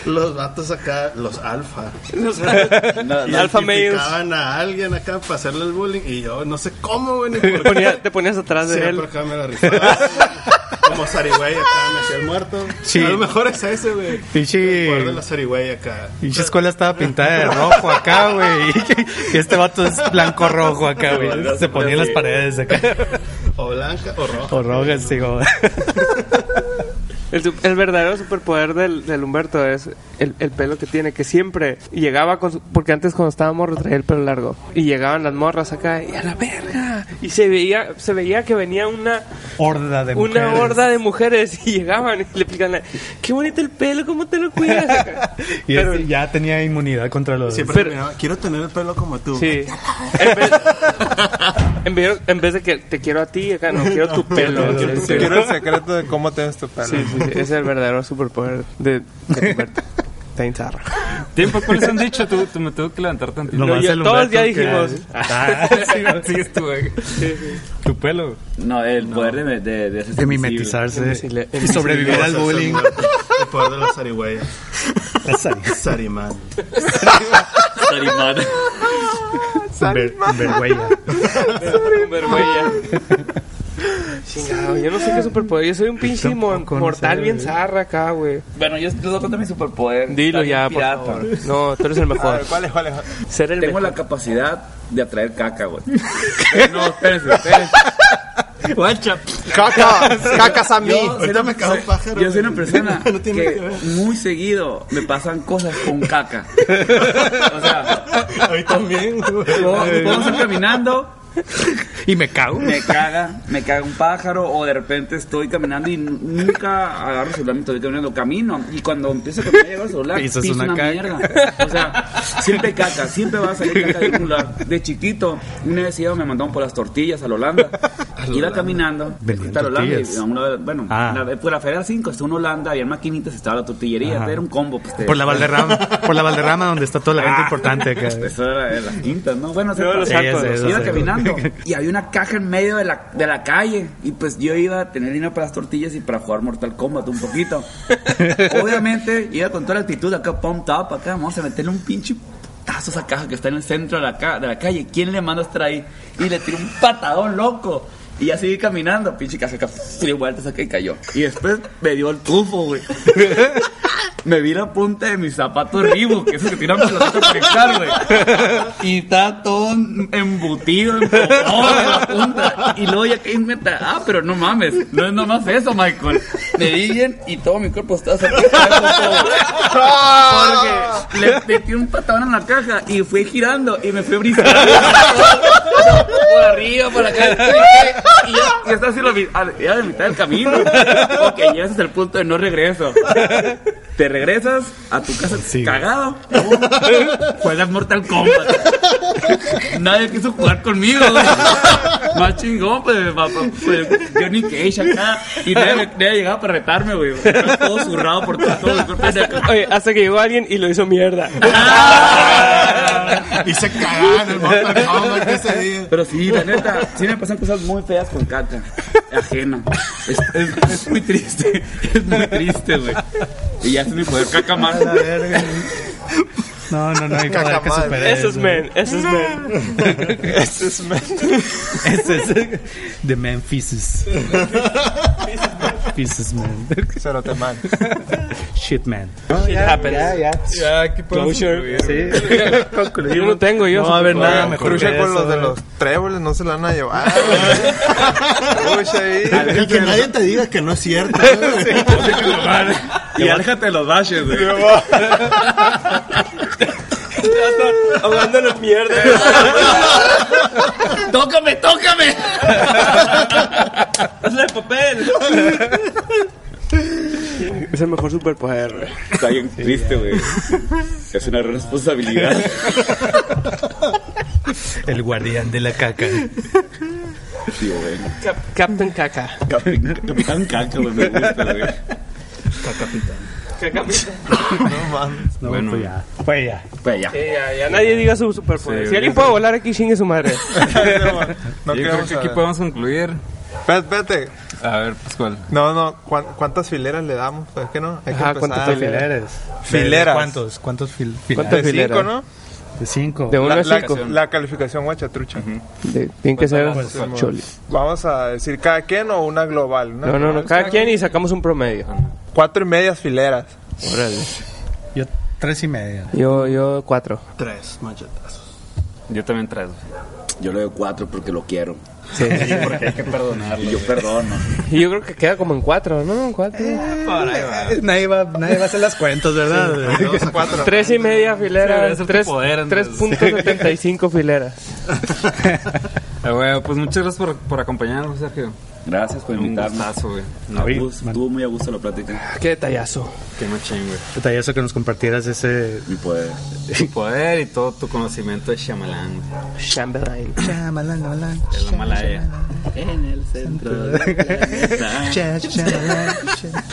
Los vatos acá, los alfa. (laughs) No, no, Alfa males. A alguien acá para hacerle el bullying y yo no sé cómo, güey, ni por Te, qué. ponía- te ponías atrás de Siempre él. acá me la rifaba. Como Sarigüey acá me hacía el muerto. Sí. A lo mejor es ese, güey. El de la Sarigüey acá. Pinche escuela estaba pintada de rojo acá, güey. (laughs) Y este vato es blanco rojo acá, güey. Se ponía en las paredes acá. O blanca o roja. O rojas, (laughs) digo. El, verdadero superpoder del, del Humberto es el, el pelo que tiene, que siempre llegaba con su... Porque antes cuando estaba morro traía el pelo largo. Y llegaban las morras acá y a la verga. Y se veía, se veía que venía una, Horda de una mujeres. horda de mujeres y llegaban y le explican, qué bonito el pelo, ¿cómo te lo cuidas? (laughs) Y Pero- este ya tenía inmunidad contra los... Siempre Pero- quiero tener el pelo como tú. Sí. (laughs) En vez, en vez, en vez de que te quiero a ti, acá no quiero tu (laughs) pelo. Quiero tu Sí, Quiero el secreto de cómo tienes tu pelo. sí, sí, (laughs) es el verdadero superpoder de, de Humberto. (laughs) Está en zarra. ¿Tiempo? ¿Cuáles han dicho? Tú, tú me tengo que levantar tantito. El todos ya que- dijimos. Ah, (laughs) sí. Tu pelo. No, el poder de, de, de de mimetizarse y sobrevivir al bullying. El poder de la Sarigüey. Esa- Sarimán. Sarimán. ver- vergüenza. Vergüenza. (laughs) Chingado, yo no sé qué superpoder. Yo soy un pinche mortal bien zarra acá, güey. Bueno, yo les voy a contar mi superpoder. Dilo ya, por favor. No, tú eres el A mejor. ver, ¿cuál es, cuál es? Ser el Tengo la mejor. capacidad de atraer caca, güey. (laughs) no, espérense, espérense. Caca, (laughs) cacas a mí. Yo soy una- me pájaro, Yo soy una persona No tiene que, que ver. muy seguido me pasan cosas con caca. O sea, A mí también, estar caminando, (laughs) Y me cago. me caga, me caga un pájaro, o de repente estoy caminando y nunca agarro el celular, me estoy caminando, camino. Y cuando empiezo a caminar, llevo el celular, piso una una, caca. mierda. O sea, siempre caca, siempre va a salir caca de lugar. De chiquito, una vez iba, me mandaron por las tortillas a la Holanda. (laughs) Iba caminando, Holanda, y a un lado- bueno, Ah. la- por la Feria 5 está una Holanda, había maquinitas, estaba la tortillería, Ajá. era un combo. Pues, Por la Valderrama, por la Valderrama donde está toda la gente Ah, importante acá. (laughs) Eso era de las quintas, ¿no? Bueno, se los sí, iba sí. (laughs) y había una caja en medio de la, de la calle y pues yo iba a tener dinero para las tortillas y para jugar Mortal Kombat un poquito. (laughs) Obviamente iba con toda la actitud acá, pumped up, acá vamos a meterle un pinche putazo a esa caja que está en el centro de la, ca- de la calle. ¿Quién le manda a estar ahí? Y le tiró un patadón loco. Y ya seguí caminando, pinche casa acá, dio vueltas acá y cayó. Y después me dio el tufo, güey. (laughs) me vi la punta de mis zapatos Reebok, que esos que tiran pelotita para conectar, güey. Y está todo embutido, en la punta. Y luego ya que me tra- ah, pero no mames, no es nomás eso, Michael. Me di bien y todo mi cuerpo estaba cerrado. Porque le metí un patadón en la caja y fui girando y me fui brisando. (laughs) por arriba, por acá. Y yo, y estaba así la mi- a- ya de mitad del camino. Ok, llegas hasta el punto de no regreso. Te regresas a tu casa cagado. (laughs) Juegas Mortal Kombat. Nadie quiso jugar conmigo, güey. Más chingón, pues, papá, pues, Johnny Cage acá. Y nadie, nadie llegaba para retarme, güey. Estaba Todo zurrado por todo, todo el cuerpo de acá. Oye, hasta que llegó alguien y lo hizo mierda. Y se el Mortal Kombat ese día. Pero sí, la neta, sí me pasan cosas muy feas con caca ajena. Es, es, es muy triste, es muy triste, güey. Y ya es mi poder caca más. La verga. No, no, no hay poder que Cacamal. supere Eso es men, eso es men. Ese es men. Ese es de Memphis. Pieces man. (laughs) Cerote man. (laughs) Shit man. Shit happens. Ya, aquí podemos Closure. concluir. Sí. (laughs) Yo no tengo, yo. No va a haber nada mejor Cruce que con los de los tréboles, no se la van a llevar. Cruce ahí. Y que nadie te diga que no es cierto. Y aléjate de los dashes, güey. Ahogando en mierda. ¡Tócame, tócame! Hazle de papel. Es el mejor superpoder, güey. Está bien triste, güey. Es una responsabilidad. El guardián de la caca. Sí, güey. Cap- Captain Caca. Capitán, Capitán Caca, güey, me gusta, güey. No mames. No, Bueno. pues ya. Pues ya. Pues ya. Sí, ya, ya nadie diga su superpoder. Sí, si alguien puede volar aquí, chingue su madre. (laughs) No Yo creo que aquí podemos concluir. Espérate, espérate. A ver, pues cuál. No, no. ¿cuán- ¿Cuántas fileras le damos? Pues que no. Hay que Ajá, empezar. ¿cuántas Fileres. Fileras. ¿Cuántos? ¿Cuántos fil ¿Cuántas De fileres? fileras? cinco, ¿no? De cinco. De uno La, a la- cinco. la calificación guachatrucha. De- Tienen que ser Pues, pues, choli. Vamos a decir cada quien o una global. Una No, no, no. global. Cada quien y sacamos un promedio. Cuatro y medias fileras. Órale. Yo tres y media. Yo, yo cuatro. Tres machetazos. Yo también tres. Yo le doy cuatro porque lo quiero. Sí. Porque hay que perdonarlo. Y yo perdono. Y yo creo que queda como en cuatro, ¿no? En cuatro. Eh, Nadie va, nadde va a hacer las cuentas, ¿verdad? Cuatro. Tres y media Sí, fileras. es el tres, poder, entonces. 3.75 fileras. (laughs) Güey, pues muchas gracias por, por acompañarnos, Sergio. Gracias por Un invitarme. gustazo, güey. No, Oye, estuvo- muy a gusto la plática. Qué detallazo. Qué machín, güey. Detallazo que nos compartieras ese... Mi poder. Tu poder y todo tu conocimiento de Shyamalan, güey. Chamberlain. De la Malaya. En el centro. (laughs)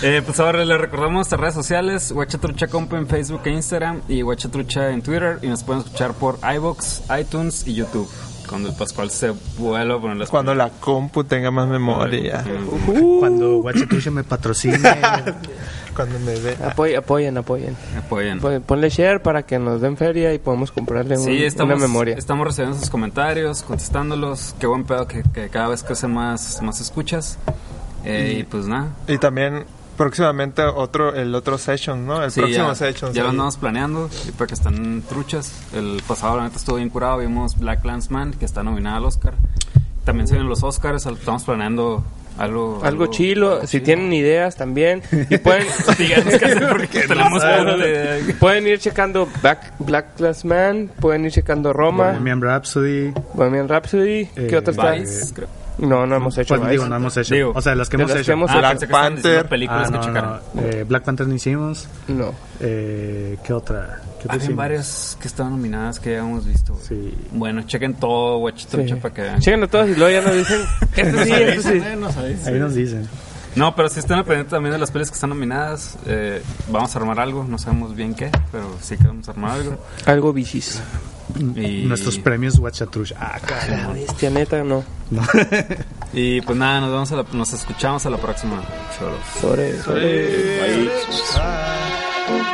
Eh, pues ahora les recordamos nuestras redes sociales, Huachatrucha Compa en Facebook e Instagram y Huachatrucha en Twitter y nos pueden escuchar por iBox, iTunes y YouTube. Cuando el Pascual se vuelva a poner las Cuando la compu tenga más memoria. Cuando Guachetrucha me patrocine. (laughs) Cuando me ve. Apoyen, apoyen, apoyen. apoyen. Pon- Ponle share para que nos den feria y podamos comprarle un- Sí, estamos, una memoria. estamos recibiendo sus comentarios, contestándolos. Qué buen pedo que, que cada vez crecen más, más escuchas. Eh, y pues nada. Y también próximamente otro el otro session, ¿no? El Sí, próximo ya, session. ya lo andamos planeando y para que están truchas. El pasado, la neta, estuvo bien curado. Vimos Black Landsman, que está nominada al Oscar. También se vienen los Oscars. Estamos planeando algo. Algo chilo, si tienen ideas también. Y (laughs) pueden, qué idea. (laughs) pueden ir checando Black, Black Class Man, pueden ir checando Roma, Bohemian Rhapsody. Bohemian Rhapsody. ¿Qué Eh, otra está? Vice, creo. No, no hemos hecho Pues digo, no hemos hecho. Digo, o sea, las que hemos las hecho. que hemos Ah, Black que Panther. películas Ah, que no, checaron. no, eh, Black Panther no hicimos. No. Eh, ¿Qué otra? ¿Qué Había hicimos? varias que estaban nominadas que ya hemos visto. Sí. Bueno, chequen todo, güey, Sí. para que vean. Chéquenlo todos y luego ya nos dicen. (laughs) Este sí, este sí. Ahí nos dicen. No, pero si están al pendiente también de las pelis que están nominadas, eh, vamos a armar algo, no sabemos bien qué, pero sí que vamos a armar algo. Algo bichis. Y, (laughs) Nuestros premios Watchatrush. Ah, La cabrón. bestia neta, no. (laughs) y pues nada, nos a la- nos escuchamos a la próxima. Choros. Sobre, sobre. Bye.